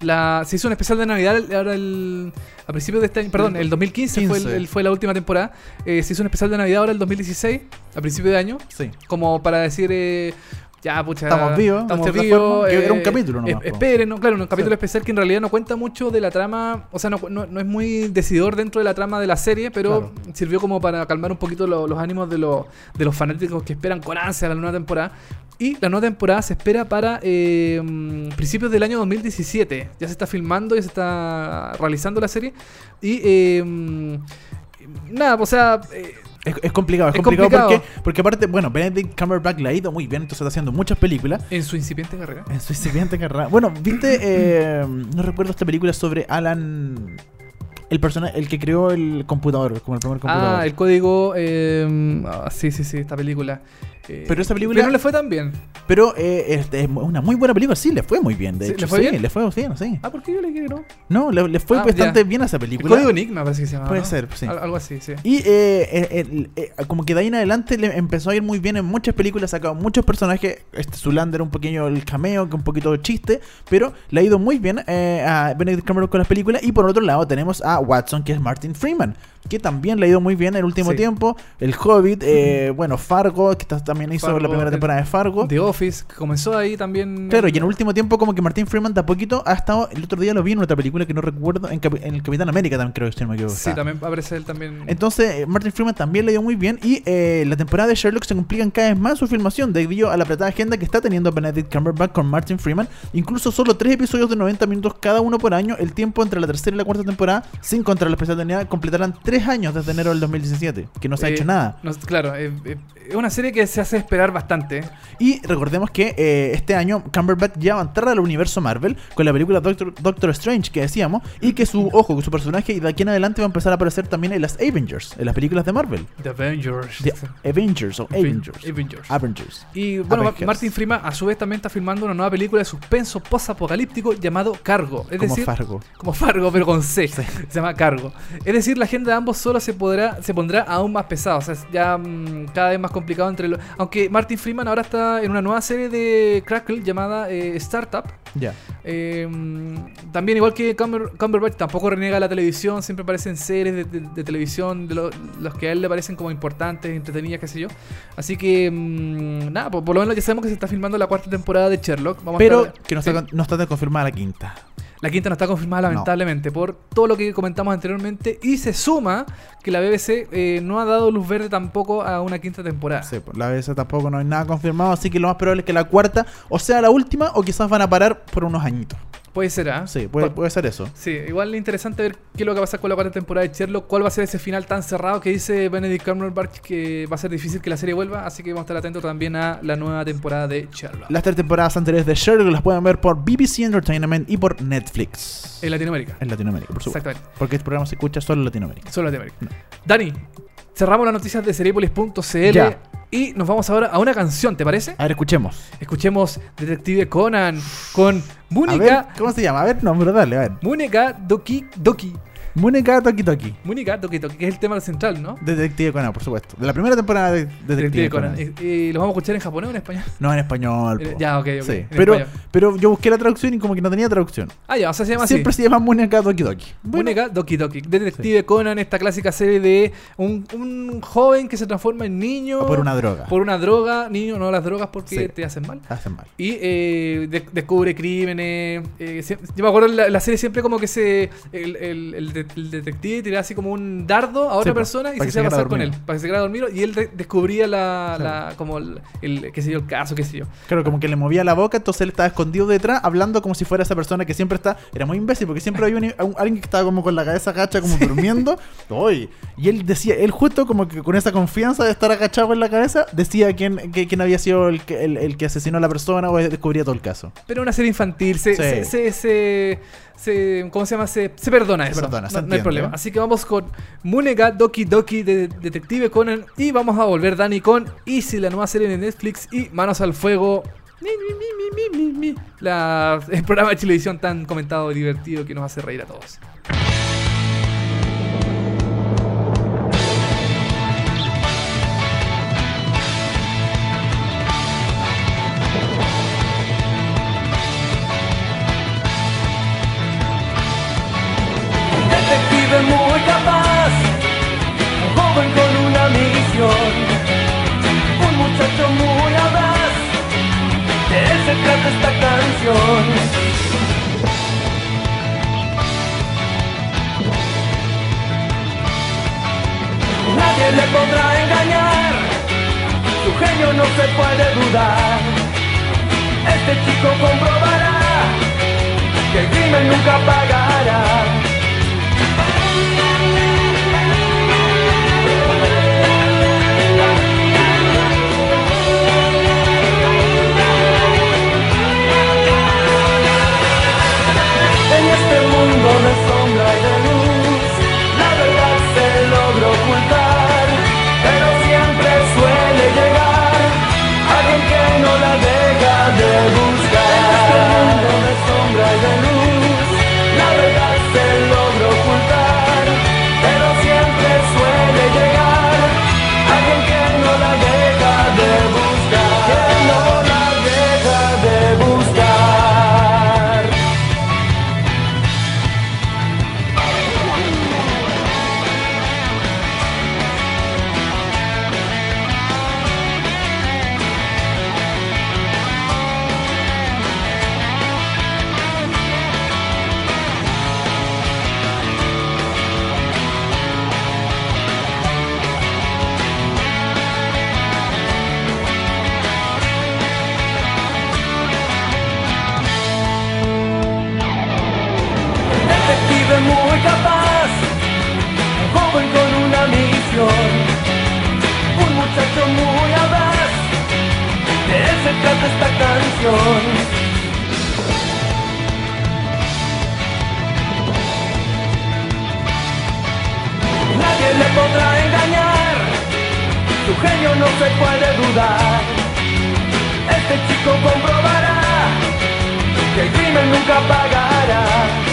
La, se hizo un especial de Navidad ahora el, a principios de este año, perdón, el 2015 fue, el- 15. el- fue la última temporada. Eh, se hizo un especial de Navidad ahora el 2016, a principio de año, Sí. como para decir, eh, ya, pucha, Estamos vivos, estamos vivos. era un eh, capítulo po. esperen, ¿no? claro, un capítulo Sí. especial que en realidad no cuenta mucho de la trama, o sea, no, no- no es muy decidor dentro de la trama de la serie, pero Claro. sirvió como para calmar un poquito lo- los ánimos de, lo- de los fanáticos que esperan con ansia la nueva temporada. Y la nueva temporada se espera para eh, principios del año 2017. Ya se está filmando, ya se está realizando la serie. Y eh, nada, o sea, eh, Es, es complicado, es, Es complicado, complicado. Porque, porque aparte, bueno, Benedict Cumberbatch le ha ido muy bien, entonces está haciendo muchas películas. en su incipiente carrera. En su incipiente carrera. Bueno, viste, eh, no recuerdo esta película sobre Alan, el personaje, el que creó el computador, como el primer computador. Ah, el código. eh, ah, sí, sí, sí, esta película. Eh, Pero esa película- no le fue tan bien. Pero eh, este, es una muy buena película, sí, le fue muy bien, de Sí, hecho. ¿le fue sí, bien? le fue bien, sí. Ah, ¿por qué yo le quiero? no? No, le, le fue Ah, bastante ya. bien a esa El película. código Enigma parece que se llama. Puede ¿no? ser, sí. Al- algo así, sí. Y eh, eh, el- eh, como que de ahí en adelante le empezó a ir muy bien en muchas películas, sacado muchos personajes. Este Zulander un pequeño el cameo, que un poquito de chiste, pero le ha ido muy bien a Benedict Cumberbatch con las películas. Y por otro lado tenemos a Watson, que es Martin Freeman, que también le ha ido muy bien en el último Sí. tiempo. El Hobbit, eh, bueno, Fargo, que ta- también hizo Fargo, la primera temporada de Fargo. The Office, que comenzó ahí también. Claro, y en el último tiempo como que Martin Freeman de a poquito ha estado, el otro día lo vi en otra película que no recuerdo, en, Capi- en el Capitán América también creo que si no me equivoco. Sí, también aparece él también. Entonces, eh, Martin Freeman también le dio muy bien. Y eh, la temporada de Sherlock se complican cada vez más su filmación debido a la apretada agenda que está teniendo Benedict Cumberbatch con Martin Freeman. Incluso solo tres episodios de 90 minutos cada uno por año. El tiempo entre la tercera y la cuarta temporada, sin contar la especial completarán tres años desde enero del 2017. Que no se ha Eh, hecho nada. no- claro, eh, eh, es una serie que se hace esperar bastante. Y recordemos que eh, este año Cumberbatch ya va a entrar al universo Marvel con la película Doctor, Doctor Strange que decíamos. Y que su ojo, su personaje, y de aquí en adelante va a empezar a aparecer también en las Avengers, en las películas de Marvel. The Avengers. The Avengers o Avengers. Avengers. Avengers. Y bueno, Avengers. Martin Freeman a su vez también está filmando una nueva película de suspenso post-apocalíptico llamado Cargo. Es como decir, Fargo. como Fargo, pero con C. Se llama Cargo. Es decir, la agenda de ambos solo se podrá, se pondrá aún más pesada. O sea, es ya mm, cada vez más complicado entre los. Aunque Martin Freeman ahora está en una nueva serie de Crackle llamada eh, Startup. Ya. Eh, mm, también, igual que Cumber- Cumberbatch, tampoco reniega la televisión. Siempre aparecen series de, de- de televisión, de lo- los que a él le parecen como importantes, entretenidas, qué sé yo. Así que, mm, nada, por, por lo menos ya sabemos que se está filmando la cuarta temporada de Sherlock. Vamos Pero que no sí. está, no está de confirmada la quinta. La quinta no está confirmada lamentablemente por todo lo que comentamos anteriormente y se suma que la BBC eh, no ha dado luz verde tampoco a una quinta temporada. Sí, pues, la vez tampoco no hay nada confirmado, así que lo más probable es que la cuarta o sea la última o quizás van a parar por unos añitos. Puede ser, ¿ah? Sí, puede, puede ser eso. Sí, igual es interesante ver qué es lo que va a pasar con la cuarta temporada de Sherlock, cuál va a ser ese final tan cerrado que dice Benedict Cumberbatch que va a ser difícil que la serie vuelva, así que vamos a estar atentos también a la nueva temporada de Sherlock. Las tres temporadas anteriores de Sherlock las pueden ver por BBC Entertainment y por Netflix. En Latinoamérica. En Latinoamérica, por supuesto. Exactamente. Porque este programa se escucha solo en Latinoamérica. Solo Latinoamérica. Dani, cerramos las noticias de Seriepolis.cl Ya. y nos vamos ahora a una canción, ¿te parece? A ver, escuchemos. Escuchemos Detective Conan con Múnica. ¿cómo se llama? A ver, no, pero dale, a ver. Múnica Doki Doki. Munica Toki Toki. Múnica Doki Doki, que es el tema central, ¿no? Detective Conan, por supuesto. De la primera temporada de Detective, Detective Conan. Conan. Eh, eh, ¿Lo vamos a escuchar en japonés o en español? No, en español. Eh, ya, ok, ok, Sí. Pero, español. pero yo busqué la traducción y como que no tenía traducción. Ah, ya, o sea, se llama Siempre así. se llama Munica Toki Toki. Bueno, Múnica Doki Doki. Detective Conan, esta clásica serie de un, un joven que se transforma en niño. o por una droga. por una droga. Niño, no las drogas porque Sí. te hacen mal. Hacen mal. Y eh, de- descubre crímenes. eh, yo me acuerdo la, la serie siempre como que se el, el- el el detective tiraba así como un dardo a otra Sí, persona y se hacía quedara pasar con él. Para que se quedara dormido y él de- descubría la, Claro. la- como el, el- qué sé yo, el caso, qué sé yo. Claro, como que le movía la boca, entonces él estaba escondido detrás, hablando como si fuera esa persona que siempre está. Era muy imbécil, porque siempre había un- un- alguien que estaba como con la cabeza agacha, como durmiendo. Uy, y él decía, él justo como que con esa confianza de estar agachado en la cabeza, decía quién, que- quién había sido el que, el, el que asesinó a la persona o descubría todo el caso. Pero una serie infantil, se, Sí. se, se, se- se- ¿cómo se llama? Se, se perdona Se eso. perdona, no, no hay problema. Así que vamos con Munega Doki Doki de Detective Conan y vamos a volver, Dani, con Easy, la nueva serie de Netflix y Manos al Fuego. Mi, mi, mi, mi, mi, mi, mi. La, el programa de televisión tan comentado y divertido que nos hace reír a todos. Genio no se puede dudar. Este chico comprobará que el crimen nunca pagará. Sombra y de luz, esta canción. Nadie le podrá engañar, su genio no se puede dudar. Este chico comprobará que el crimen nunca pagará.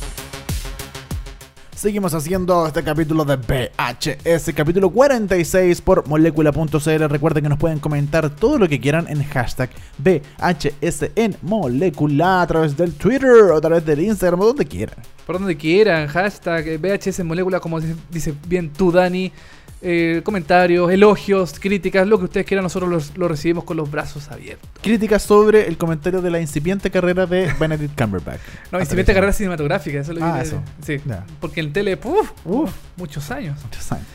Seguimos haciendo este capítulo de VHS, capítulo 46 por molecula.cl. Recuerden que nos pueden comentar todo lo que quieran en hashtag VHS en molecula a través del Twitter o a través del Instagram o donde quieran. Por donde quieran, hashtag VHS en molécula, como dice bien tú, Dani. Eh, comentarios, elogios, críticas, lo que ustedes quieran, nosotros los- lo recibimos con los brazos abiertos. Críticas sobre el comentario de la incipiente carrera de Benedict Cumberbatch. No, mete carrera cinematográfica, eso es lo Ah, eso. Sí, porque en tele, uf, uf, muchos años. Muchos años.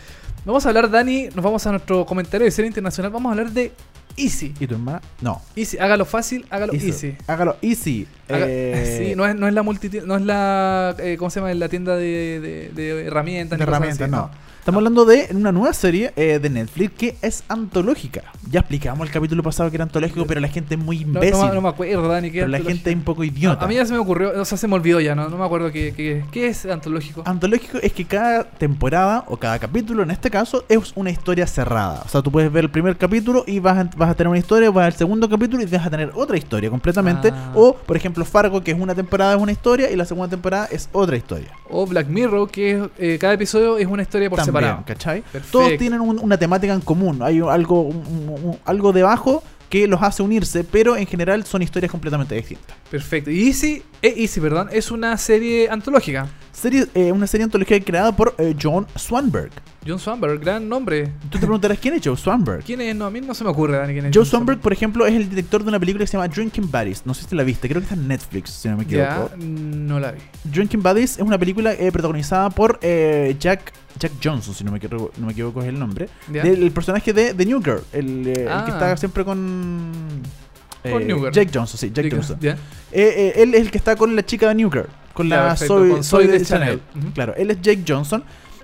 Vamos a hablar, Dani, nos vamos a nuestro comentario de serie internacional, vamos a hablar de Easy. ¿Y tu hermana? No. Easy, hágalo fácil, hágalo Easy. easy. Hágalo easy. Haga- Eh, sí, no es, no es la multi, no es la, eh, ¿cómo se llama? La tienda de, de- de herramientas. de herramientas, así, no. Estamos hablando de una nueva serie eh, de Netflix que es antológica. Ya explicamos el capítulo pasado que era antológico, pero la gente es muy imbécil. no, no me acuerdo, Dani. ¿qué pero la gente es un poco idiota. a mí ya se me ocurrió, o sea, se me olvidó ya, no, no me acuerdo qué, qué, qué es antológico. Antológico es que cada temporada o cada capítulo, en este caso, es una historia cerrada. O sea, tú puedes ver el primer capítulo y vas a, vas a tener una historia, vas al segundo capítulo y vas a tener otra historia completamente. Ah. O, por ejemplo, Fargo, que es una temporada es una historia y la segunda temporada es otra historia. O Black Mirror, que es, eh, cada episodio es una historia por También, separado. ¿cachai? Perfecto. Todos tienen un- una temática en común. Hay algo, un- un- un- algo debajo que los hace unirse, pero en general son historias completamente distintas. Perfecto. Y Easy, eh, Easy, perdón, es una serie antológica. Serie, eh, una serie antológica creada por eh, John Swanberg. John Swanberg, gran nombre. Tú te preguntarás quién es Joe Swanberg. ¿Quién es? No, a mí no se me ocurre, Dani, quién es. Joe John Swanberg, por ejemplo, es el director de una película que se llama Drinking Buddies. No sé si la viste, creo que está en Netflix, si no me equivoco. Ya, no la vi. Drinking Buddies es una película eh, protagonizada por eh, Jack Jack Johnson, si no me, equivoco, no me equivoco es el nombre. Del el personaje de The New Girl, el, el Ah. que está siempre con... Con New Girl. Jake Johnson, sí, Diga- Johnson. él es el que está con la chica de New Girl, con Ya, la perfecto, con Zoe Zoe de de Chanel. Claro, él es Jake Johnson.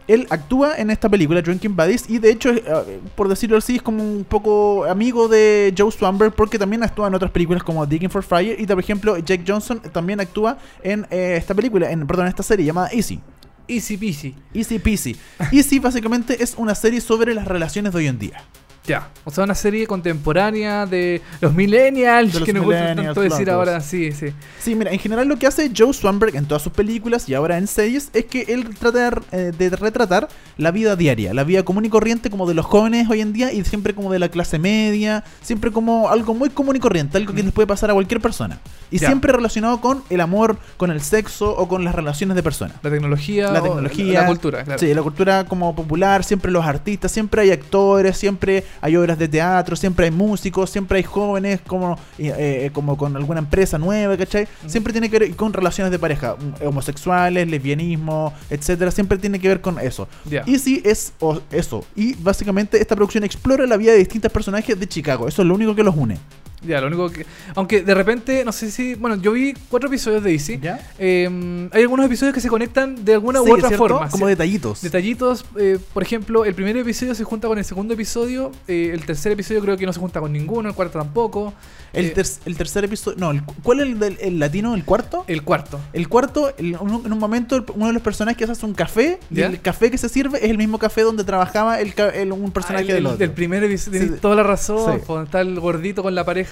Él actúa en esta película, Drinking Buddies, y de hecho, eh, por decirlo así, es como un poco amigo de Joe Swanberg, porque también actúa en otras películas como Digging for Fire, y por ejemplo, Jake Johnson también actúa en eh, esta película, en, perdón, en esta serie llamada Easy. Easy peasy. Easy Peasy. Easy básicamente es una serie sobre las relaciones de hoy en día. Ya. O sea, una serie contemporánea de los millennials, De los que nos gusta tanto decir ahora. Sí, sí. Sí, mira, en general lo que hace Joe Swanberg en todas sus películas y ahora en series es que él trata de, eh, de retratar la vida diaria, la vida común y corriente como de los jóvenes hoy en día y siempre como de la clase media, siempre como algo muy común y corriente, algo que les puede pasar a cualquier persona. Y Ya. siempre relacionado con el amor, con el sexo o con las relaciones de personas. La tecnología. La tecnología, La cultura, claro. Sí, la cultura como popular, siempre los artistas, siempre hay actores, siempre hay obras de teatro, siempre hay músicos, siempre hay jóvenes como, eh, eh, como con alguna empresa nueva, ¿cachai? Siempre tiene que ver con relaciones de pareja, mm, homosexuales, lesbianismo, etcétera, siempre tiene que ver con eso. Ya. Y sí es eso. Y básicamente esta producción explora la vida de distintos personajes de Chicago. Eso es lo único que los une. Ya, lo único que. Aunque de repente, no sé si. Bueno, yo vi cuatro episodios de Easy. ¿Ya? Eh, hay algunos episodios que se conectan de alguna Sí, u otra ¿cierto? forma. Como ¿sí? detallitos. Detallitos, eh, por ejemplo, el primer episodio se junta con el segundo episodio, eh, el tercer episodio creo que no se junta con ninguno, el cuarto tampoco, El, eh, ter- el tercer episodio. No, el- ¿cuál es el, del- el latino? ¿El cuarto? el cuarto. El cuarto, el- un- en un momento, el- uno de los personajes hace un café y el café que se sirve es el mismo café donde trabajaba el, un personaje Ah, el- del el- otro. del primer episodio, Sí. tienes toda la razón, está el gordito con la pareja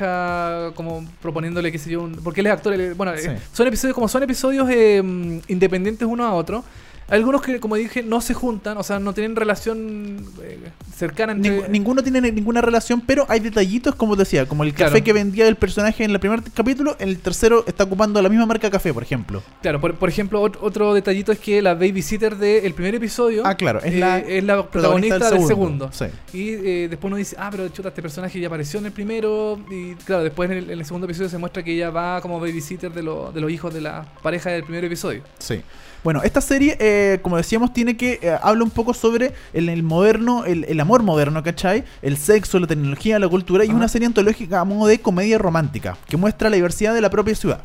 como proponiéndole, qué sé yo, un- porque él es actor, él- bueno, Sí. eh, son episodios, como son episodios eh, mm, independientes uno a otro, algunos que, como dije, no se juntan, o sea, no tienen relación eh, cercana entre... Ning- ninguno tiene ni- ninguna relación, pero hay detallitos, como decía, como el café Claro. que vendía el personaje en el primer capítulo, en el tercero está ocupando la misma marca café, por ejemplo. Claro, por, por ejemplo, ot- otro detallito es que la babysitter del primer episodio Ah, claro, es eh, la es la protagonista del segundo. Sí. Y eh, después uno dice, ah, pero chuta, este personaje ya apareció en el primero. Y claro, después en el, en el segundo episodio se muestra que ella va como babysitter de, lo- de los hijos de la pareja del primer episodio. Sí. Bueno, esta serie, eh, como decíamos, tiene que eh, habla un poco sobre el, el moderno, el, el amor moderno, ¿cachai? El sexo, la tecnología, la cultura y Ajá. una serie antológica a modo de comedia romántica que muestra la diversidad de la propia ciudad.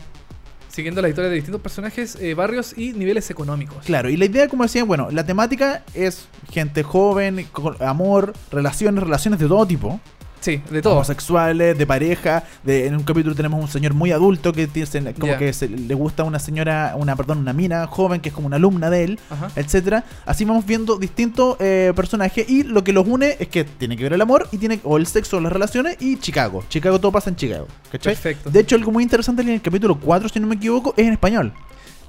Siguiendo la historia de distintos personajes, eh, barrios y niveles económicos. Claro, y la idea, como decía, bueno, la temática es gente joven, amor, relaciones, relaciones de todo tipo. Sí, de todo. Homosexuales, de pareja. De, en un capítulo tenemos un señor muy adulto que tiene, como que se- le gusta una señora, una, perdón, una mina joven que es como una alumna de él. Ajá. etcétera. Así vamos viendo distintos eh, personajes y lo que los une es que tiene que ver el amor y tiene o el sexo, las relaciones y Chicago. Chicago todo pasa en Chicago, ¿cachai? Perfecto. De hecho, algo muy interesante en el capítulo 4, si no me equivoco, es en español.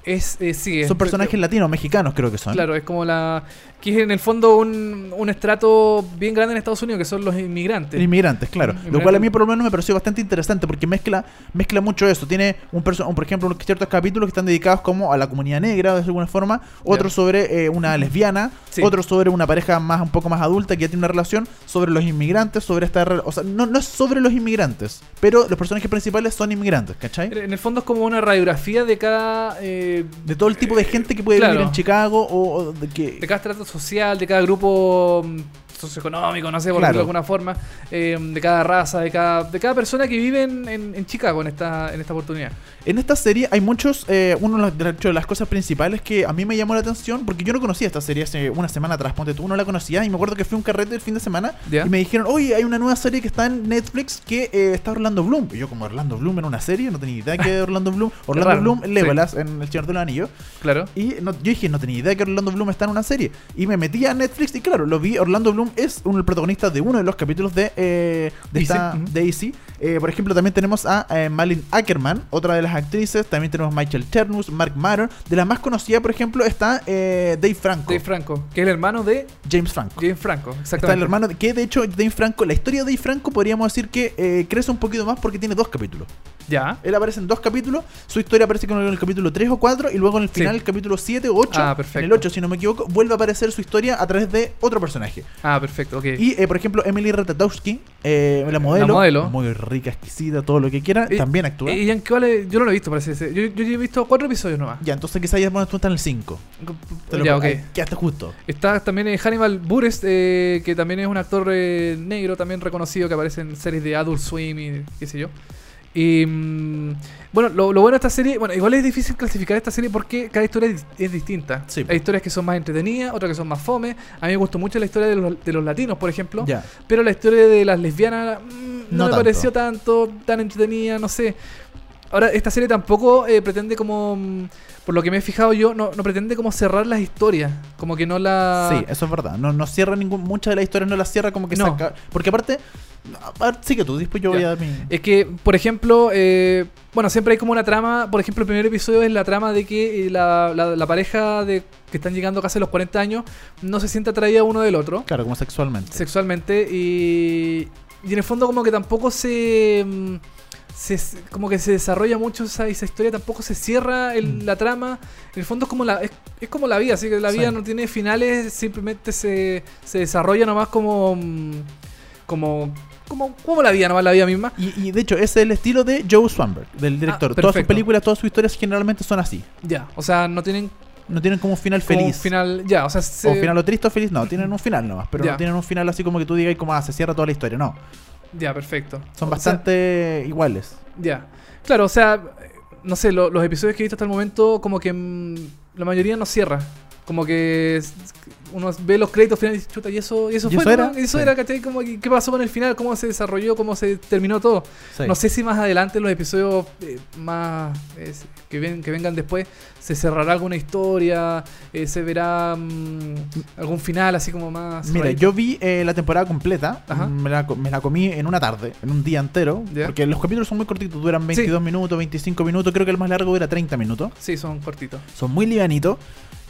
Es, eh, sí, es- Son personajes latinos, mexicanos creo que son. Claro, es como la. que es en el fondo un, un estrato bien grande en Estados Unidos, que son los inmigrantes. Inmigrantes, claro. Lo cual a mí por lo menos me pareció bastante interesante porque mezcla mezcla mucho eso. Tiene un, un por ejemplo ciertos capítulos que están dedicados como a la comunidad negra de alguna forma, otros sobre eh, una lesbiana, Sí. otros sobre una pareja más un poco más adulta que ya tiene una relación, sobre los inmigrantes, sobre esta, o sea, no, no es sobre los inmigrantes, pero los personajes principales son inmigrantes, ¿cachai? En el fondo es como una radiografía de cada. eh, De todo el tipo de gente que puede claro. vivir en Chicago o, o de que de cada estrato social, de cada grupo mm, socioeconómico, no sé, por Claro. decirlo de alguna forma, eh, de cada raza, de cada, de cada persona que vive en, en- en Chicago en esta, en esta oportunidad. En esta serie hay muchos, eh, uno de las- cosas principales que a mí me llamó la atención, porque yo no conocía esta serie hace una semana atrás, ponte tú, no la conocía, y me acuerdo que fui a un carrete el fin de semana, y me dijeron, oye, hay una nueva serie que está en Netflix que eh, está Orlando Bloom. Y yo como Orlando Bloom en una serie, no tenía idea que Orlando Bloom. Orlando raro, Bloom, sí. Legolas en El Señor de los Anillos. Claro. Y no- yo dije, no tenía idea que Orlando Bloom está en una serie. Y me metí a Netflix y claro, lo vi. Orlando Bloom es un, el protagonista de uno de los capítulos de, eh, de, esta, de Easy. Eh, por ejemplo, también tenemos a eh, Malin Ackerman, otra de las actrices. También tenemos Michael Chernus, Mark Maron. De la más conocida, por ejemplo, está eh, Dave Franco. Dave Franco, que es el hermano de James Franco. James Franco, Está exactamente. el hermano, de- que de hecho Dave Franco, la historia de Dave Franco podríamos decir que eh, crece un poquito más porque tiene dos capítulos. Ya. Él aparece en dos capítulos, su historia aparece con el, el capítulo 3 o 4 y luego en el Sí. final, el capítulo 7 o 8, Ah, perfecto. en el 8 si no me equivoco, vuelve a aparecer su historia a través de otro personaje. Ah, perfecto, ok. Y eh, por ejemplo, Emily Ratatowski, eh, la modelo, La modelo. muy rica, exquisita, todo lo que quiera, también actúa. ¿Y en qué vale? Yo no lo he visto, parece. ser. Yo, yo he visto cuatro episodios nomás. ya, entonces quizás ya tú estás en el 5. Te lo Ya, ok. ahí, Quedaste justo. Está también eh, Hannibal Buress, eh, que también es un actor eh, negro, también reconocido, que aparece en series de Adult Swim y qué sé yo. Y mm, bueno, lo, lo bueno de esta serie, bueno, igual es difícil clasificar esta serie porque cada historia es, es distinta. Sí. Hay historias que son más entretenidas, otras que son más fome. A mí me gustó mucho la historia de los, de los latinos, por ejemplo. Ya. Pero la historia de las lesbianas mm, no, No me tanto. pareció tanto, tan entretenida, no sé. Ahora, esta serie tampoco eh, pretende como, mm, por lo que me he fijado yo, no, no pretende como cerrar las historias. Como que no la... Sí, eso es verdad. No, no cierra ningún, muchas de las historias no las cierra como que No. saca. Porque aparte, a ver, sigue tú, después yo Ya. voy a mi. Es que, por ejemplo, eh, bueno, siempre hay como una trama, por ejemplo, el primer episodio es la trama de que eh, la, la- la pareja de que están llegando casi a los 40 años no se siente atraída uno del otro Claro, como sexualmente. sexualmente y, y en el fondo como que tampoco se, mm, se- como que se desarrolla mucho esa, esa historia, tampoco se cierra el- Mm. la trama, en el fondo es como la, es, es como la vida, así que la Sí. vida no tiene finales, simplemente se, se desarrolla nomás como... mm, como como, como la vida, nomás la vida misma. Y, y de hecho, ese es el estilo de Joe Swanberg, del director. Todas sus Ah, películas, todas sus historias generalmente son así. Ya, o sea, no tienen No tienen como un final como un feliz. final, ya, o sea, se- O final o triste o feliz, no, tienen un final nomás. Pero Ya. no tienen un final así como que tú digas como ah, se cierra toda la historia. No, ya, perfecto. son O bastante iguales. ya. Claro, o sea, no sé, lo- los episodios que he visto hasta el momento, como que mm, la mayoría no cierra. Como que uno ve los créditos finales y dice, chuta, y eso, y eso ¿Y fue, eso era? ¿no? Eso Sí. era, ¿cachai? Como, ¿Qué pasó con el final? ¿Cómo se desarrolló? ¿Cómo se terminó todo? Sí. No sé si más adelante en los episodios eh, más eh, que, ven, que vengan después se cerrará alguna historia, eh, se verá mm, algún final así como más... Mira, yo vi la temporada completa, me la, me la comí en una tarde, en un día entero, porque los capítulos son muy cortitos, duran 22 minutos, 25 minutos, creo que el más largo dura 30 minutos, Sí, son cortitos. son muy livianitos,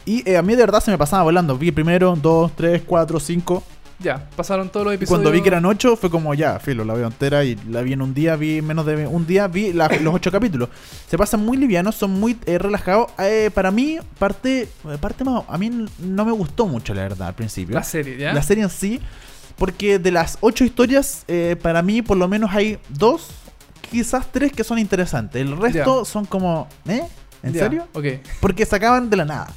y eh, a mí de verdad se me pasaba volando, vi primero, 2, 3, 4, 5, Ya, pasaron todos los episodios. cuando vi que eran 8 fue como ya, filo, la veo entera y la vi en un día, vi menos de un día, vi la- los 8 capítulos. Se pasan muy livianos, son muy eh, relajados. Eh, para mí, parte, parte más, a mí no me gustó mucho la verdad al principio. La serie, ¿ya? La serie en sí, porque de las ocho historias, eh, para mí por lo menos hay dos, quizás tres que son interesantes. El resto son como, ¿eh? ¿En Ya, serio? Ok. Porque se acaban de la nada.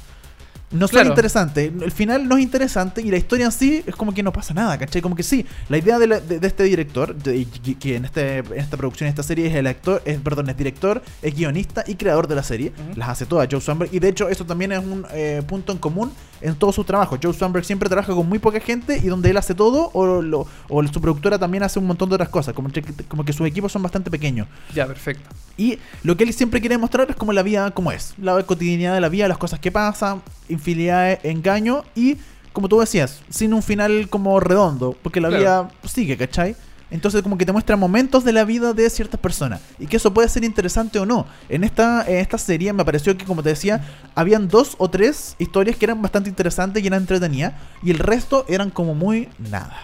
No son Claro. interesantes. El final no es interesante y la historia en sí es como que no pasa nada, ¿cachai? Como que sí, la idea de, la- de- de este director, de- que, en, este, en esta producción, en esta serie, es el actor, es, perdón, es director, es guionista y creador de la serie. Ujú. Las hace todas Joe Swanberg. Y de hecho, eso también es un eh, punto en común en todos sus trabajos. Joe Swanberg siempre trabaja con muy poca gente y donde él hace todo, o, lo- o su productora también hace un montón de otras cosas. Como, que- como que sus equipos son bastante pequeños. Ya, perfecto. Y lo que él siempre quiere mostrar es como la vida como es. La cotidianidad de la vida, las cosas que pasan, infidelidades, engaño y, como tú decías, sin un final como redondo. Porque la Claro. vida sigue, ¿cachai? Entonces como que te muestra momentos de la vida de ciertas personas. Y que eso puede ser interesante o no. En esta, en esta serie me pareció que, como te decía, habían dos o tres historias que eran bastante interesantes y eran entretenidas. Y el resto eran como muy nada.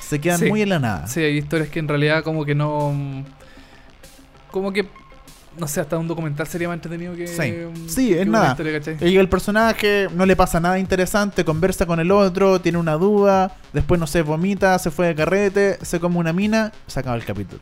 Se quedan Sí. muy en la nada. Sí, hay historias que en realidad como que no... mm, Como que... No sé, hasta un documental sería más entretenido que... Sí. Sí, que es nada. historia, el personaje no le pasa nada interesante, conversa con el otro, tiene una duda, después no sé, vomita, se fue de carrete, se come una mina, se acaba el capítulo.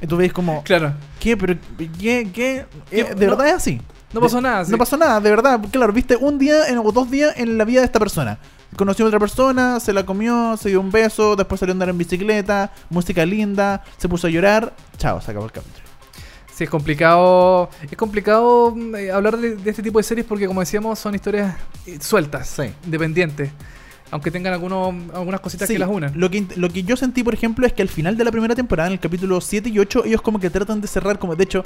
Y tú ves como, Claro. ¿qué? ¿Pero qué? ¿Qué? Eh, de No- verdad es así. No pasó nada, sí. No pasó nada, de verdad. Claro, viste un día en- o dos días en la vida de esta persona. Conoció a otra persona, se la comió, se dio un beso, después salió a andar en bicicleta, música linda, se puso a llorar, chao, se acabó el capítulo. Sí, es complicado. Es complicado mm, eh, hablar de, de este tipo de series porque, como decíamos, son historias eh, sueltas, Sí. independientes. Aunque tengan algunos, algunas cositas Sí, que las unan. Lo que, lo que yo sentí, por ejemplo, es que al final de la primera temporada, en el capítulo 7 y 8, ellos como que tratan de cerrar, como de hecho,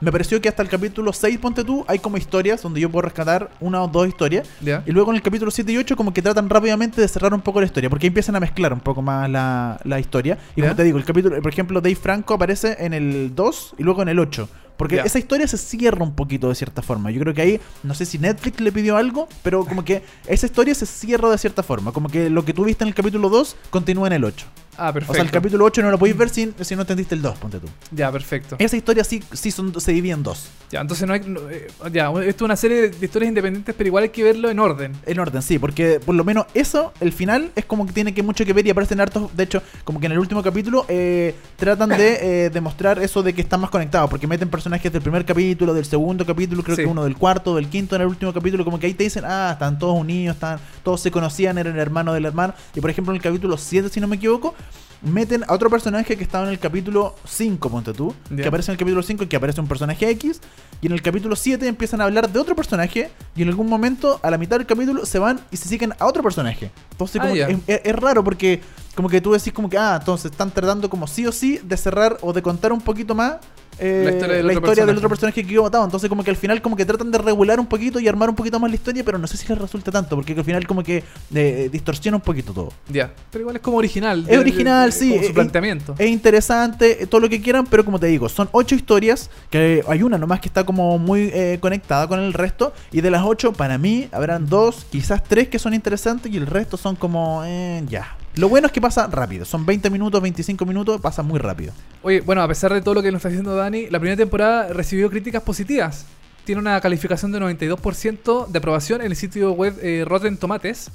me pareció que hasta el capítulo 6, ponte tú, hay como historias donde yo puedo rescatar una o dos historias. Y luego en el capítulo 7 y 8 como que tratan rápidamente de cerrar un poco la historia, porque ahí empiezan a mezclar un poco más la, la historia. Y como te digo, el capítulo, por ejemplo, Dave Franco aparece en el 2 y luego en el 8. Porque esa historia se cierra un poquito de cierta forma. Yo creo que ahí, no sé si Netflix le pidió algo, pero como que esa historia se cierra de cierta forma. Como que lo que tú viste en el capítulo 2 continúa en el 8. Ah, perfecto. O sea, el capítulo 8 no lo podéis ver si, si no entendiste el 2, ponte tú. Ya, perfecto. Esa historia sí, sí son, se divide en dos. Ya, entonces no hay. no, eh, ya, esto es una serie de historias independientes, pero igual hay que verlo en orden. En orden, sí, porque por lo menos eso, el final, es como que tiene que mucho que ver y aparecen hartos. De hecho, como que en el último capítulo eh, tratan de eh, demostrar eso de que están más conectados, porque meten personajes del primer capítulo, del segundo capítulo, creo Sí. que uno del cuarto, del quinto en el último capítulo, como que ahí te dicen, ah, están todos unidos, están, todos se conocían, eran hermanos del hermano. Y por ejemplo, en el capítulo 7, si no me equivoco, meten a otro personaje que estaba en el capítulo 5, ponte tú, que aparece en el capítulo 5 y que aparece un personaje X, y en el capítulo 7 empiezan a hablar de otro personaje, y en algún momento, a la mitad del capítulo, se van y se siguen a otro personaje. Entonces, Ah, como es, es- es raro porque como que tú decís como que, ah, entonces están tratando como sí o sí de cerrar o de contar un poquito más eh, La historia del la otro historia del personaje. otro personaje que quedó matado. Entonces como que al final como que tratan de regular un poquito y armar un poquito más la historia, pero no sé si les resulta tanto, porque al final como que eh, distorsiona un poquito todo. Ya. Pero igual es como original. Es original, sí, Como su es- planteamiento. Es interesante, eh, todo lo que quieran, pero como te digo, son ocho historias, que hay una nomás que está como muy eh, conectada con el resto, y de las ocho, para mí, habrán dos, quizás tres que son interesantes, y el resto son como, eh, ya. Lo bueno es que pasa rápido, son 20 minutos, 25 minutos, pasa muy rápido. Oye, bueno, a pesar de todo lo que nos está diciendo Dani, la primera temporada recibió críticas positivas. Tiene una calificación de 92% de aprobación en el sitio web eh, Rotten Tomates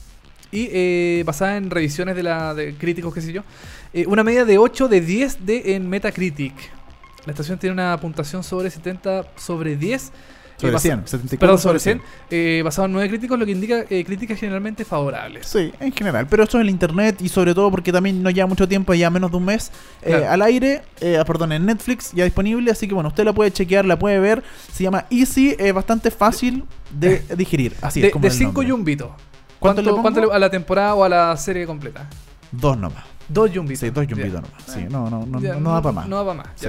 y eh, basada en revisiones de, la, de críticos, qué sé yo. Eh, una media de 8 de 10 de, en Metacritic. La estación tiene una puntuación sobre 70 sobre 10. Sobre eh, basa- 100, 74 Perdón, sobre sobre 100. eh, basado en 9 críticos, lo que indica eh, críticas generalmente favorables. Sí, en general, pero eso es el internet y sobre todo porque también no lleva mucho tiempo, ya menos de un mes eh, Claro. al aire, eh, ah, perdón, en Netflix ya disponible, así que bueno, usted la puede chequear, la puede ver, se llama Easy, es bastante fácil de digerir, así de es como el 5 nombre. yumbitos. ¿Cuánto ¿Cuánto, le cuánto le- a la temporada o a la serie completa? Dos nomás. Dos yumbitos. Sí, dos yumbitos nomás. Sí, no, no, no, ya, no, no da para más. No da para más. Sí.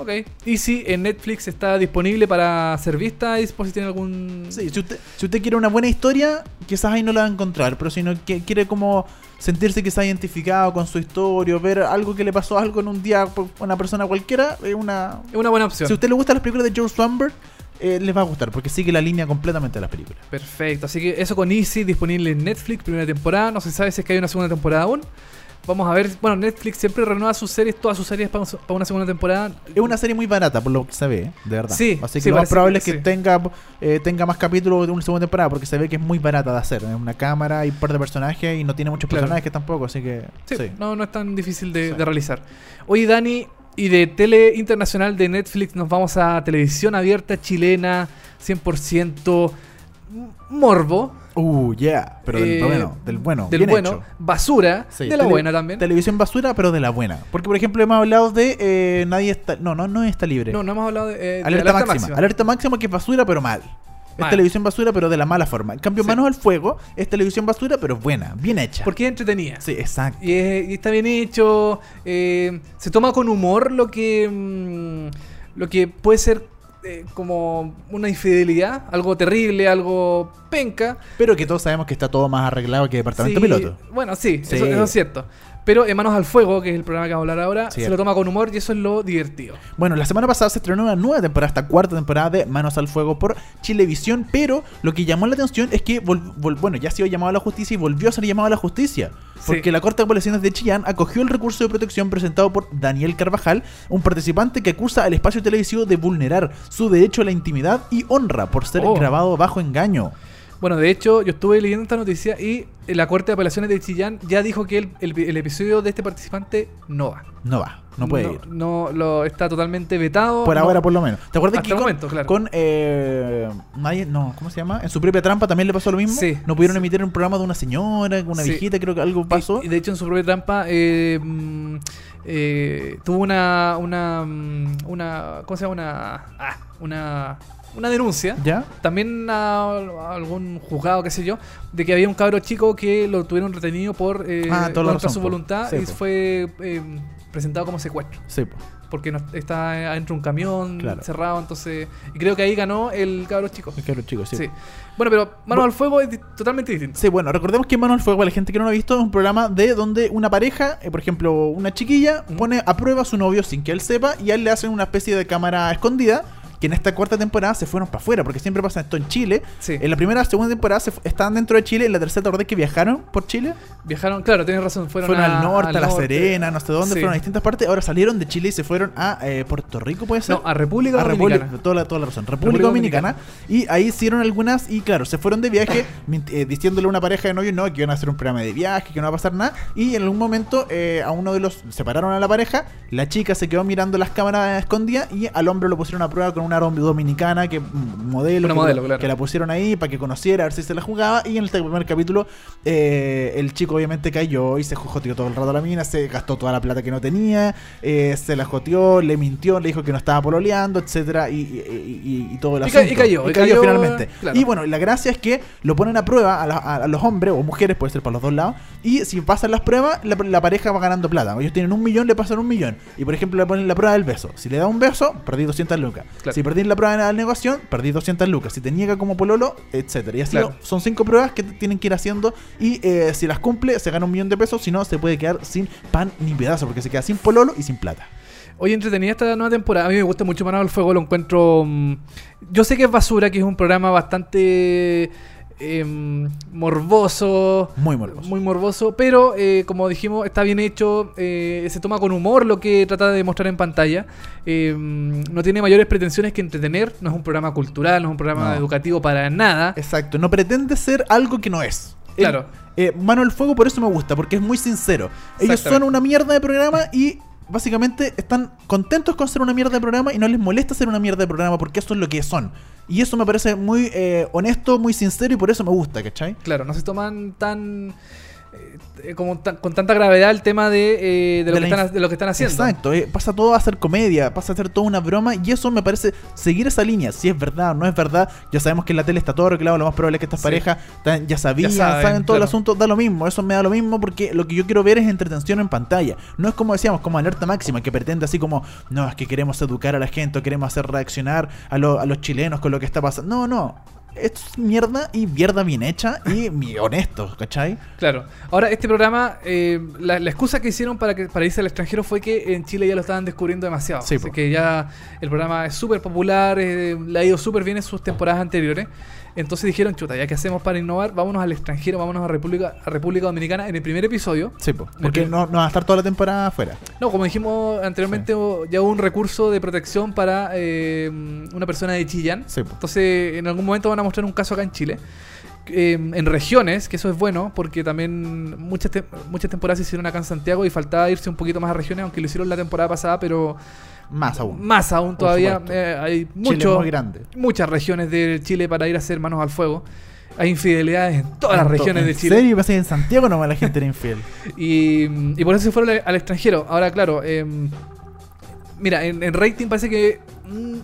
Ok. Easy en Netflix está disponible para ser vista. Y por si tiene algún. Sí, si usted, si usted quiere una buena historia, quizás ahí no la va a encontrar, pero si no que- quiere como sentirse quizás identificado con su historia, o ver algo que le pasó algo en un día por una persona cualquiera, es una... Es una buena opción. Si a usted le gustan las películas de Joe Swanberg, eh, les va a gustar, porque sigue la línea completamente de las películas. Perfecto. Así que eso con Easy disponible en Netflix, primera temporada. No se sabe si es que hay una segunda temporada aún. Vamos a ver. Bueno, Netflix siempre renueva sus series, todas sus series para, una segunda temporada. Es una serie muy barata, por lo que se ve, ¿eh? de verdad. Sí, Así que sí, lo más probable que es que sí. tenga, eh, tenga más capítulos de una segunda temporada, porque se ve que es muy barata de hacer. Es una cámara y un par de personajes y no tiene muchos Claro. personajes tampoco, así que... Sí, sí. No, no es tan difícil de, de realizar. Oye, Dani, y de tele internacional de Netflix nos vamos a televisión abierta chilena, 100% morbo. Uh, yeah. Pero del Eh, bueno, del bueno, del bien bueno, hecho. basura, Sí, de la tele- buena también. Televisión basura, pero de la buena. Porque, por ejemplo, hemos hablado de eh, Nadie está... No, no, no está libre. No, no hemos hablado de, eh, de Alerta, máxima. Alerta máxima que es basura, pero mal. Es televisión basura, pero de la mala forma. En cambio, Sí. Manos al Fuego es televisión basura, pero buena, bien hecha. Porque es entretenida. Sí, exacto. Y, es- y está bien hecho. eh, se toma con humor lo que. mm, lo que puede ser eh, como una infidelidad, algo terrible, algo penca. Pero que todos sabemos que está todo más arreglado que Departamento Sí, Piloto. Bueno, sí, Sí. Eso, eso es cierto. Pero en Manos al Fuego, que es el programa que vamos a hablar ahora, se lo toma con humor y eso es lo divertido. Bueno, la semana pasada se estrenó una nueva temporada, esta cuarta temporada de Manos al Fuego por Chilevisión, pero lo que llamó la atención es que, bueno, ya ha sido llamado a la justicia y volvió a ser llamado a la justicia. Porque Sí. la Corte de Apelaciones de Chillán acogió el recurso de protección presentado por Daniel Carvajal, un participante que acusa al espacio televisivo de vulnerar su derecho a la intimidad y honra por ser Oh. grabado bajo engaño. Bueno, de hecho, yo estuve leyendo esta noticia y la Corte de Apelaciones de Chillán ya dijo que el, el- el episodio de este participante no va. No va, no puede ir. No, lo está totalmente vetado. Por no- ahora, por lo menos. ¿Te acuerdas Hasta que el con, momento, claro. con, eh, nadie, no, ¿cómo se llama? En su propia trampa también le pasó lo mismo. Sí. No pudieron emitir un programa de una señora, una Sí. viejita, creo que algo pasó. Y, y de hecho, en su propia trampa, eh, mm, eh, tuvo una, una, mm, una. ¿Cómo se llama? Una. Ah, una. Una denuncia. ¿Ya? También a, a algún juzgado, qué sé yo, de que había un cabro chico que lo tuvieron retenido por eh, Ah, contra razón, su voluntad Sí, y po. fue eh, presentado como secuestro. Sí, po. Porque no, está adentro de un camión Claro. cerrado, entonces. Y creo que ahí ganó el cabro chico. Es que los chicos, sí. Sí. Bueno, pero Mano al Fuego es di- totalmente distinto. Sí, bueno, recordemos que Mano al Fuego, para la gente que no lo ha visto, es un programa de donde una pareja, eh, por ejemplo, una chiquilla, pone a prueba a su novio sin que él sepa y a él le hacen una especie de cámara escondida. Que en esta cuarta temporada se fueron para afuera, porque siempre pasa esto en Chile. Sí. En la primera, segunda temporada se estaban dentro de Chile, en la tercera, ¿te acordás que viajaron por Chile? Viajaron, claro, tienes razón, fueron, Fueron, a- al norte, a La norte. Serena, no sé dónde, Sí. fueron a distintas partes. Ahora salieron de Chile y se fueron a eh, Puerto Rico, ¿puede ser? No, a República a Dominicana. República, toda la, toda la razón. República, República Dominicana. Y ahí hicieron algunas, y claro, se fueron de viaje eh, diciéndole a una pareja de novios, no, que iban a hacer un programa de viaje, que no va a pasar nada. Y en algún momento eh, a uno de los separaron a la pareja, la chica se quedó mirando las cámaras escondidas y al hombre lo pusieron a prueba con una dominicana que mm, modelo, que, modelo, claro. que la pusieron ahí para que conociera, a ver si se la jugaba. Y en el primer capítulo, eh, el chico obviamente cayó y se joteó todo el rato a la mina, se gastó toda la plata que no tenía, eh, se la joteó, le mintió, le dijo que no estaba pololeando, etcétera, y, y- y- y todo el Y ca- asunto. y cayó, y cayó cayó, finalmente. claro. Y bueno, la gracia es que lo ponen a prueba a, la- a- a los hombres o mujeres, puede ser para los dos lados, y si pasan las pruebas, la, la pareja va ganando plata. Ellos tienen un millón, le pasan un millón. Y por ejemplo, le ponen la prueba del beso. Si le da un beso, perdí 200 lucas. Claro. Si perdí la prueba de la negociación, perdí 200 lucas. Si te niega como pololo, etcétera. Y así Claro. son cinco pruebas que tienen que ir haciendo y eh, si las cumple se gana un millón de pesos, si no se puede quedar sin pan ni pedazo porque se queda sin pololo y sin plata. Oye, entretenida esta nueva temporada. A mí me gusta mucho Mano al Fuego, lo encuentro. mm, yo sé que es basura, que es un programa bastante em, morboso. Muy morboso. Muy morboso, pero eh, como dijimos, está bien hecho. eh, se toma con humor lo que trata de mostrar en pantalla. em, no tiene mayores pretensiones que entretener. No es un programa cultural, no es un programa No. educativo para nada. Exacto, no pretende ser algo que no es. Claro. eh, Mano al Fuego por eso me gusta, porque es muy sincero. Ellos son una mierda de programa y básicamente están contentos con ser una mierda de programa y no les molesta ser una mierda de programa porque eso es lo que son. Y eso me parece muy eh, honesto, muy sincero y por eso me gusta, ¿cachai? Claro, no se toman tan. Eh, como con tanta gravedad el tema de, eh, de, lo De que están, de lo que están haciendo. Exacto, eh, pasa todo a ser comedia, pasa a ser toda una broma y eso me parece seguir esa línea, si es verdad o no es verdad. Ya sabemos que en la tele está todo arreglado, lo más probable es que estas Sí. parejas ya sabían, Ya saben, saben, todo el claro. asunto, da lo mismo, eso me da lo mismo porque lo que yo quiero ver es entretención en pantalla. No es como decíamos, como alerta máxima, que pretende así como, no, es que queremos educar a la gente o queremos hacer reaccionar a, lo- a los chilenos con lo que está pasando. No, no. Es mierda y mierda bien hecha y mi- honesto, ¿cachai? Claro. Ahora, este programa, eh, la, la excusa que hicieron para, que, para irse al extranjero fue que en Chile ya lo estaban descubriendo demasiado. Sí, Así que ya el programa es súper popular, eh, le ha ido súper bien en sus temporadas anteriores. Entonces dijeron, chuta, ya que hacemos para innovar, vámonos al extranjero, vámonos a República, a República Dominicana en el primer episodio. Sí, po, porque no, no va a estar toda la temporada afuera. No, como dijimos anteriormente, hubo- ya hubo un recurso de protección para eh, una persona de Chillán. Sí. Entonces, en algún momento van a mostrar un caso acá en Chile. eh, en regiones, que eso es bueno, porque también muchas, te- muchas temporadas se hicieron acá en Santiago y faltaba irse un poquito más a regiones, aunque lo hicieron la temporada pasada, pero Más aún. más aún todavía. eh, hay mucho- es muy grande. muchas regiones de Chile para ir a hacer manos al fuego. Hay infidelidades en todas las En regiones de ¿En Chile. serio? Pensé que en Santiago nomás la gente era infiel. Y, y por eso se fueron al, al extranjero. Ahora, claro, em, mira, en, en rating parece que mm,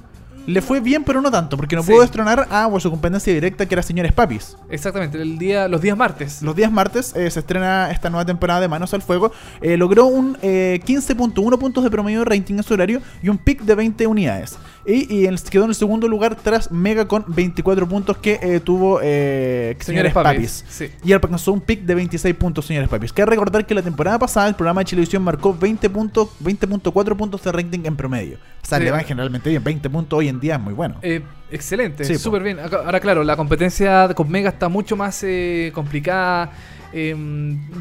le fue bien, pero no tanto, porque no Sí. pudo destronar a o su competencia directa, que era Señores Papis. Exactamente, el día, los días martes. Los días martes eh, se estrena esta nueva temporada de Manos al Fuego. Eh, logró un eh, 15.1 puntos de promedio de rating en su horario y un pick de 20 unidades. Y, quedó en el segundo lugar tras Mega con 24 puntos que eh, tuvo eh, Señores, Señores Papis. Papis, sí. Y alcanzó un pick de 26 puntos, Señores Papis. Cabe recordar que la temporada pasada el programa de televisión marcó 20 puntos, 20.4 puntos de rating en promedio. O sea, Sí. le van generalmente bien. 20 puntos hoy en día es muy bueno. Eh, excelente, Sí, súper bien. Ahora, claro, la competencia con Mega está mucho más eh, complicada. Eh,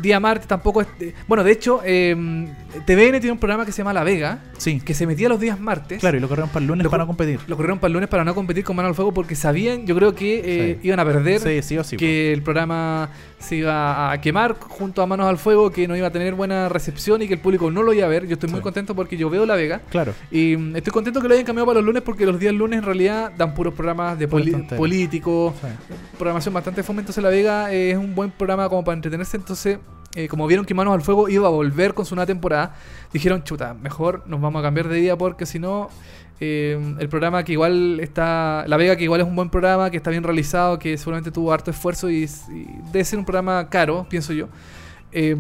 día martes tampoco es. eh, bueno, de hecho, eh, TVN tiene un programa que se llama La Vega, Sí. que se metía los días martes. Claro, y lo corrieron para el lunes Lo para no competir. Lo corrieron para el lunes para no competir con Mano al Fuego porque sabían, yo creo que eh, Sí. iban a perder. Sí, sí o sí. que el programa se iba a quemar junto a Manos al Fuego, que no iba a tener buena recepción y que el público no lo iba a ver. Yo estoy muy contento porque yo veo La Vega. Claro. Y mm, estoy contento que lo hayan cambiado para los lunes porque los días lunes en realidad dan puros programas de políticos, Sí. programación bastante fome. Entonces La Vega eh, es un buen programa como para entretenerse. Entonces, eh, como vieron que Manos al Fuego iba a volver con su nueva temporada, dijeron, chuta, mejor nos vamos a cambiar de día porque si no... eh, el programa que igual está. La Vega, que igual es un buen programa, que está bien realizado, que seguramente tuvo harto esfuerzo y, y debe ser un programa caro, pienso yo. Eh,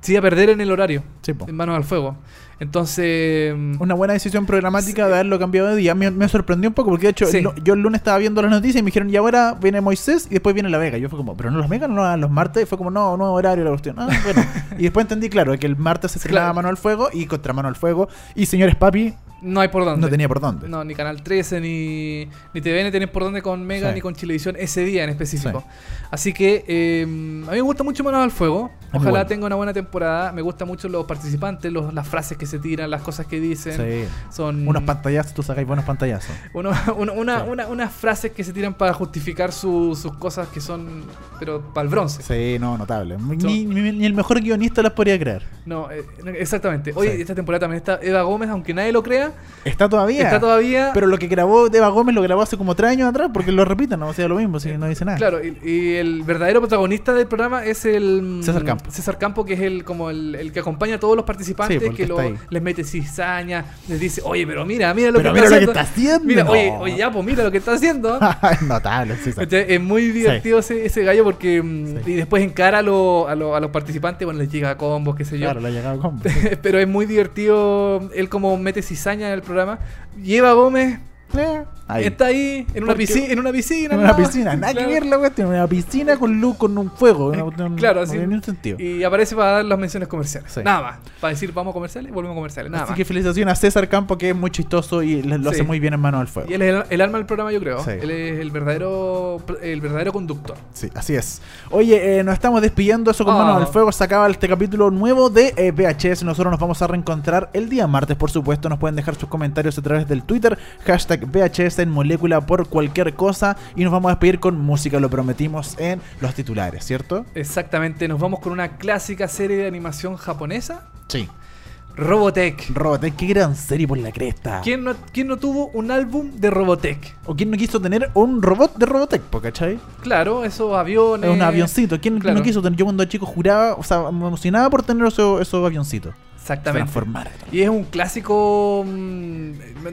se iba a perder en el horario, Sí, en manos al fuego. Entonces. Una buena decisión programática de haberlo cambiado de día. Me, me sorprendió un poco porque de hecho Sí. el lu- yo el lunes estaba viendo las noticias y me dijeron y ahora viene Moisés y después viene La Vega. Yo fue como, pero no los Vega, no los martes. Y fue como, no, nuevo horario la cuestión. Ah, bueno. y después entendí, claro, que el martes se estrenaba Claro. Mano al Fuego y contra Mano al Fuego. Y señores papi, No hay por dónde. no tenía por dónde. No, ni Canal 13, ni, ni TVN tienen por dónde con Mega, Sí. ni con Chilevisión ese día en específico. Sí. Así que eh, a mí me gusta mucho Manos al Fuego. Ojalá bueno. tenga una buena temporada. Me gustan mucho los participantes, los- las frases que se tiran, las cosas que dicen. Sí. Son Unos pantallazos, tú sacáis buenos pantallazos. uno- uno- una- una- unas frases que se tiran para justificar su- sus cosas que son, pero para el bronce. Sí, no, notable. Ni, ni- ni el mejor guionista las podría crear. No, eh, exactamente. Oye, Sí. esta temporada también está Eva Gómez, aunque nadie lo crea. Está todavía. Está todavía. Pero lo que grabó Eva Gómez lo grabó hace como tres años atrás porque lo repiten, no o sea lo mismo, si no dice nada. Claro, y, y el verdadero protagonista del programa es el mm, César Campo. César Campo, que es el como el, el que acompaña a todos los participantes, Sí, que lo- les mete cizaña, les dice, oye, pero mira, mira lo Pero que mira está lo que haciendo. está haciendo. Mira, No. oye, oye, ya, pues mira lo que está haciendo. es notable, sí, sí. ¿Cachai? Es muy divertido ese, ese gallo porque mm, Sí. y después encara a, lo- a, lo- a los participantes, bueno, les llega a combos, qué sé yo. Claro, la llegada con. Pero es muy divertido él como mete cizaña en el programa. Y Eva Gómez Eh, ahí. está ahí en una, piscina, en una piscina. En una nada. piscina, nada Claro. que ver la cuestión, una piscina con luz, con un fuego. una cuestión- Claro, no así. tiene ningún sentido. Y aparece para dar las menciones comerciales. Sí. Nada más. Para decir vamos a comerciales, volvemos a comerciales. Nada Así más. que felicitaciones a César Campo, que es muy chistoso y lo Sí. hace muy bien en mano al fuego. Y él es el, el alma del programa, yo creo. Sí. Él es el verdadero el verdadero conductor. Sí, así es. Oye, eh, nos estamos despidiendo. Eso con Ah. manos al fuego. Se acaba este capítulo nuevo de eh, VHS. Nosotros nos vamos a reencontrar el día martes, por supuesto. Nos pueden dejar sus comentarios a través del Twitter. Hashtag VHS en molécula por cualquier cosa. Y nos vamos a despedir con música. Lo prometimos en los titulares, ¿cierto? Exactamente. Nos vamos con una clásica serie de animación japonesa. Sí. Robotech. Robotech, qué gran serie por la cresta. ¿Quién no, quién no tuvo un álbum de Robotech? ¿O quién no quiso tener un robot de Robotech, cachai? Claro, esos aviones. Es un avioncito. ¿Quién claro. no quiso tener? Yo cuando chico juraba, o sea, me emocionaba por tener esos, esos avioncitos. Exactamente. Transformar. Y es un clásico. mm,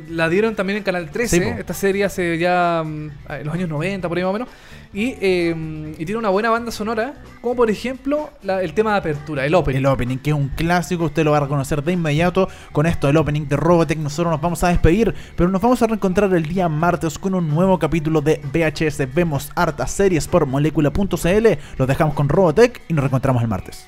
la dieron también en Canal 13. Sí, po. esta serie hace ya. mm, en los años 90, por ahí más o menos. Y, eh, y tiene una buena banda sonora. Como por ejemplo la- el tema de apertura, el opening. El opening, que es un clásico, usted lo va a reconocer de inmediato con esto, el opening de Robotech. Nosotros nos vamos a despedir, pero nos vamos a reencontrar el día martes con un nuevo capítulo de VHS. Vemos hartas series por molécula.cl. Los dejamos con Robotech y nos reencontramos el martes.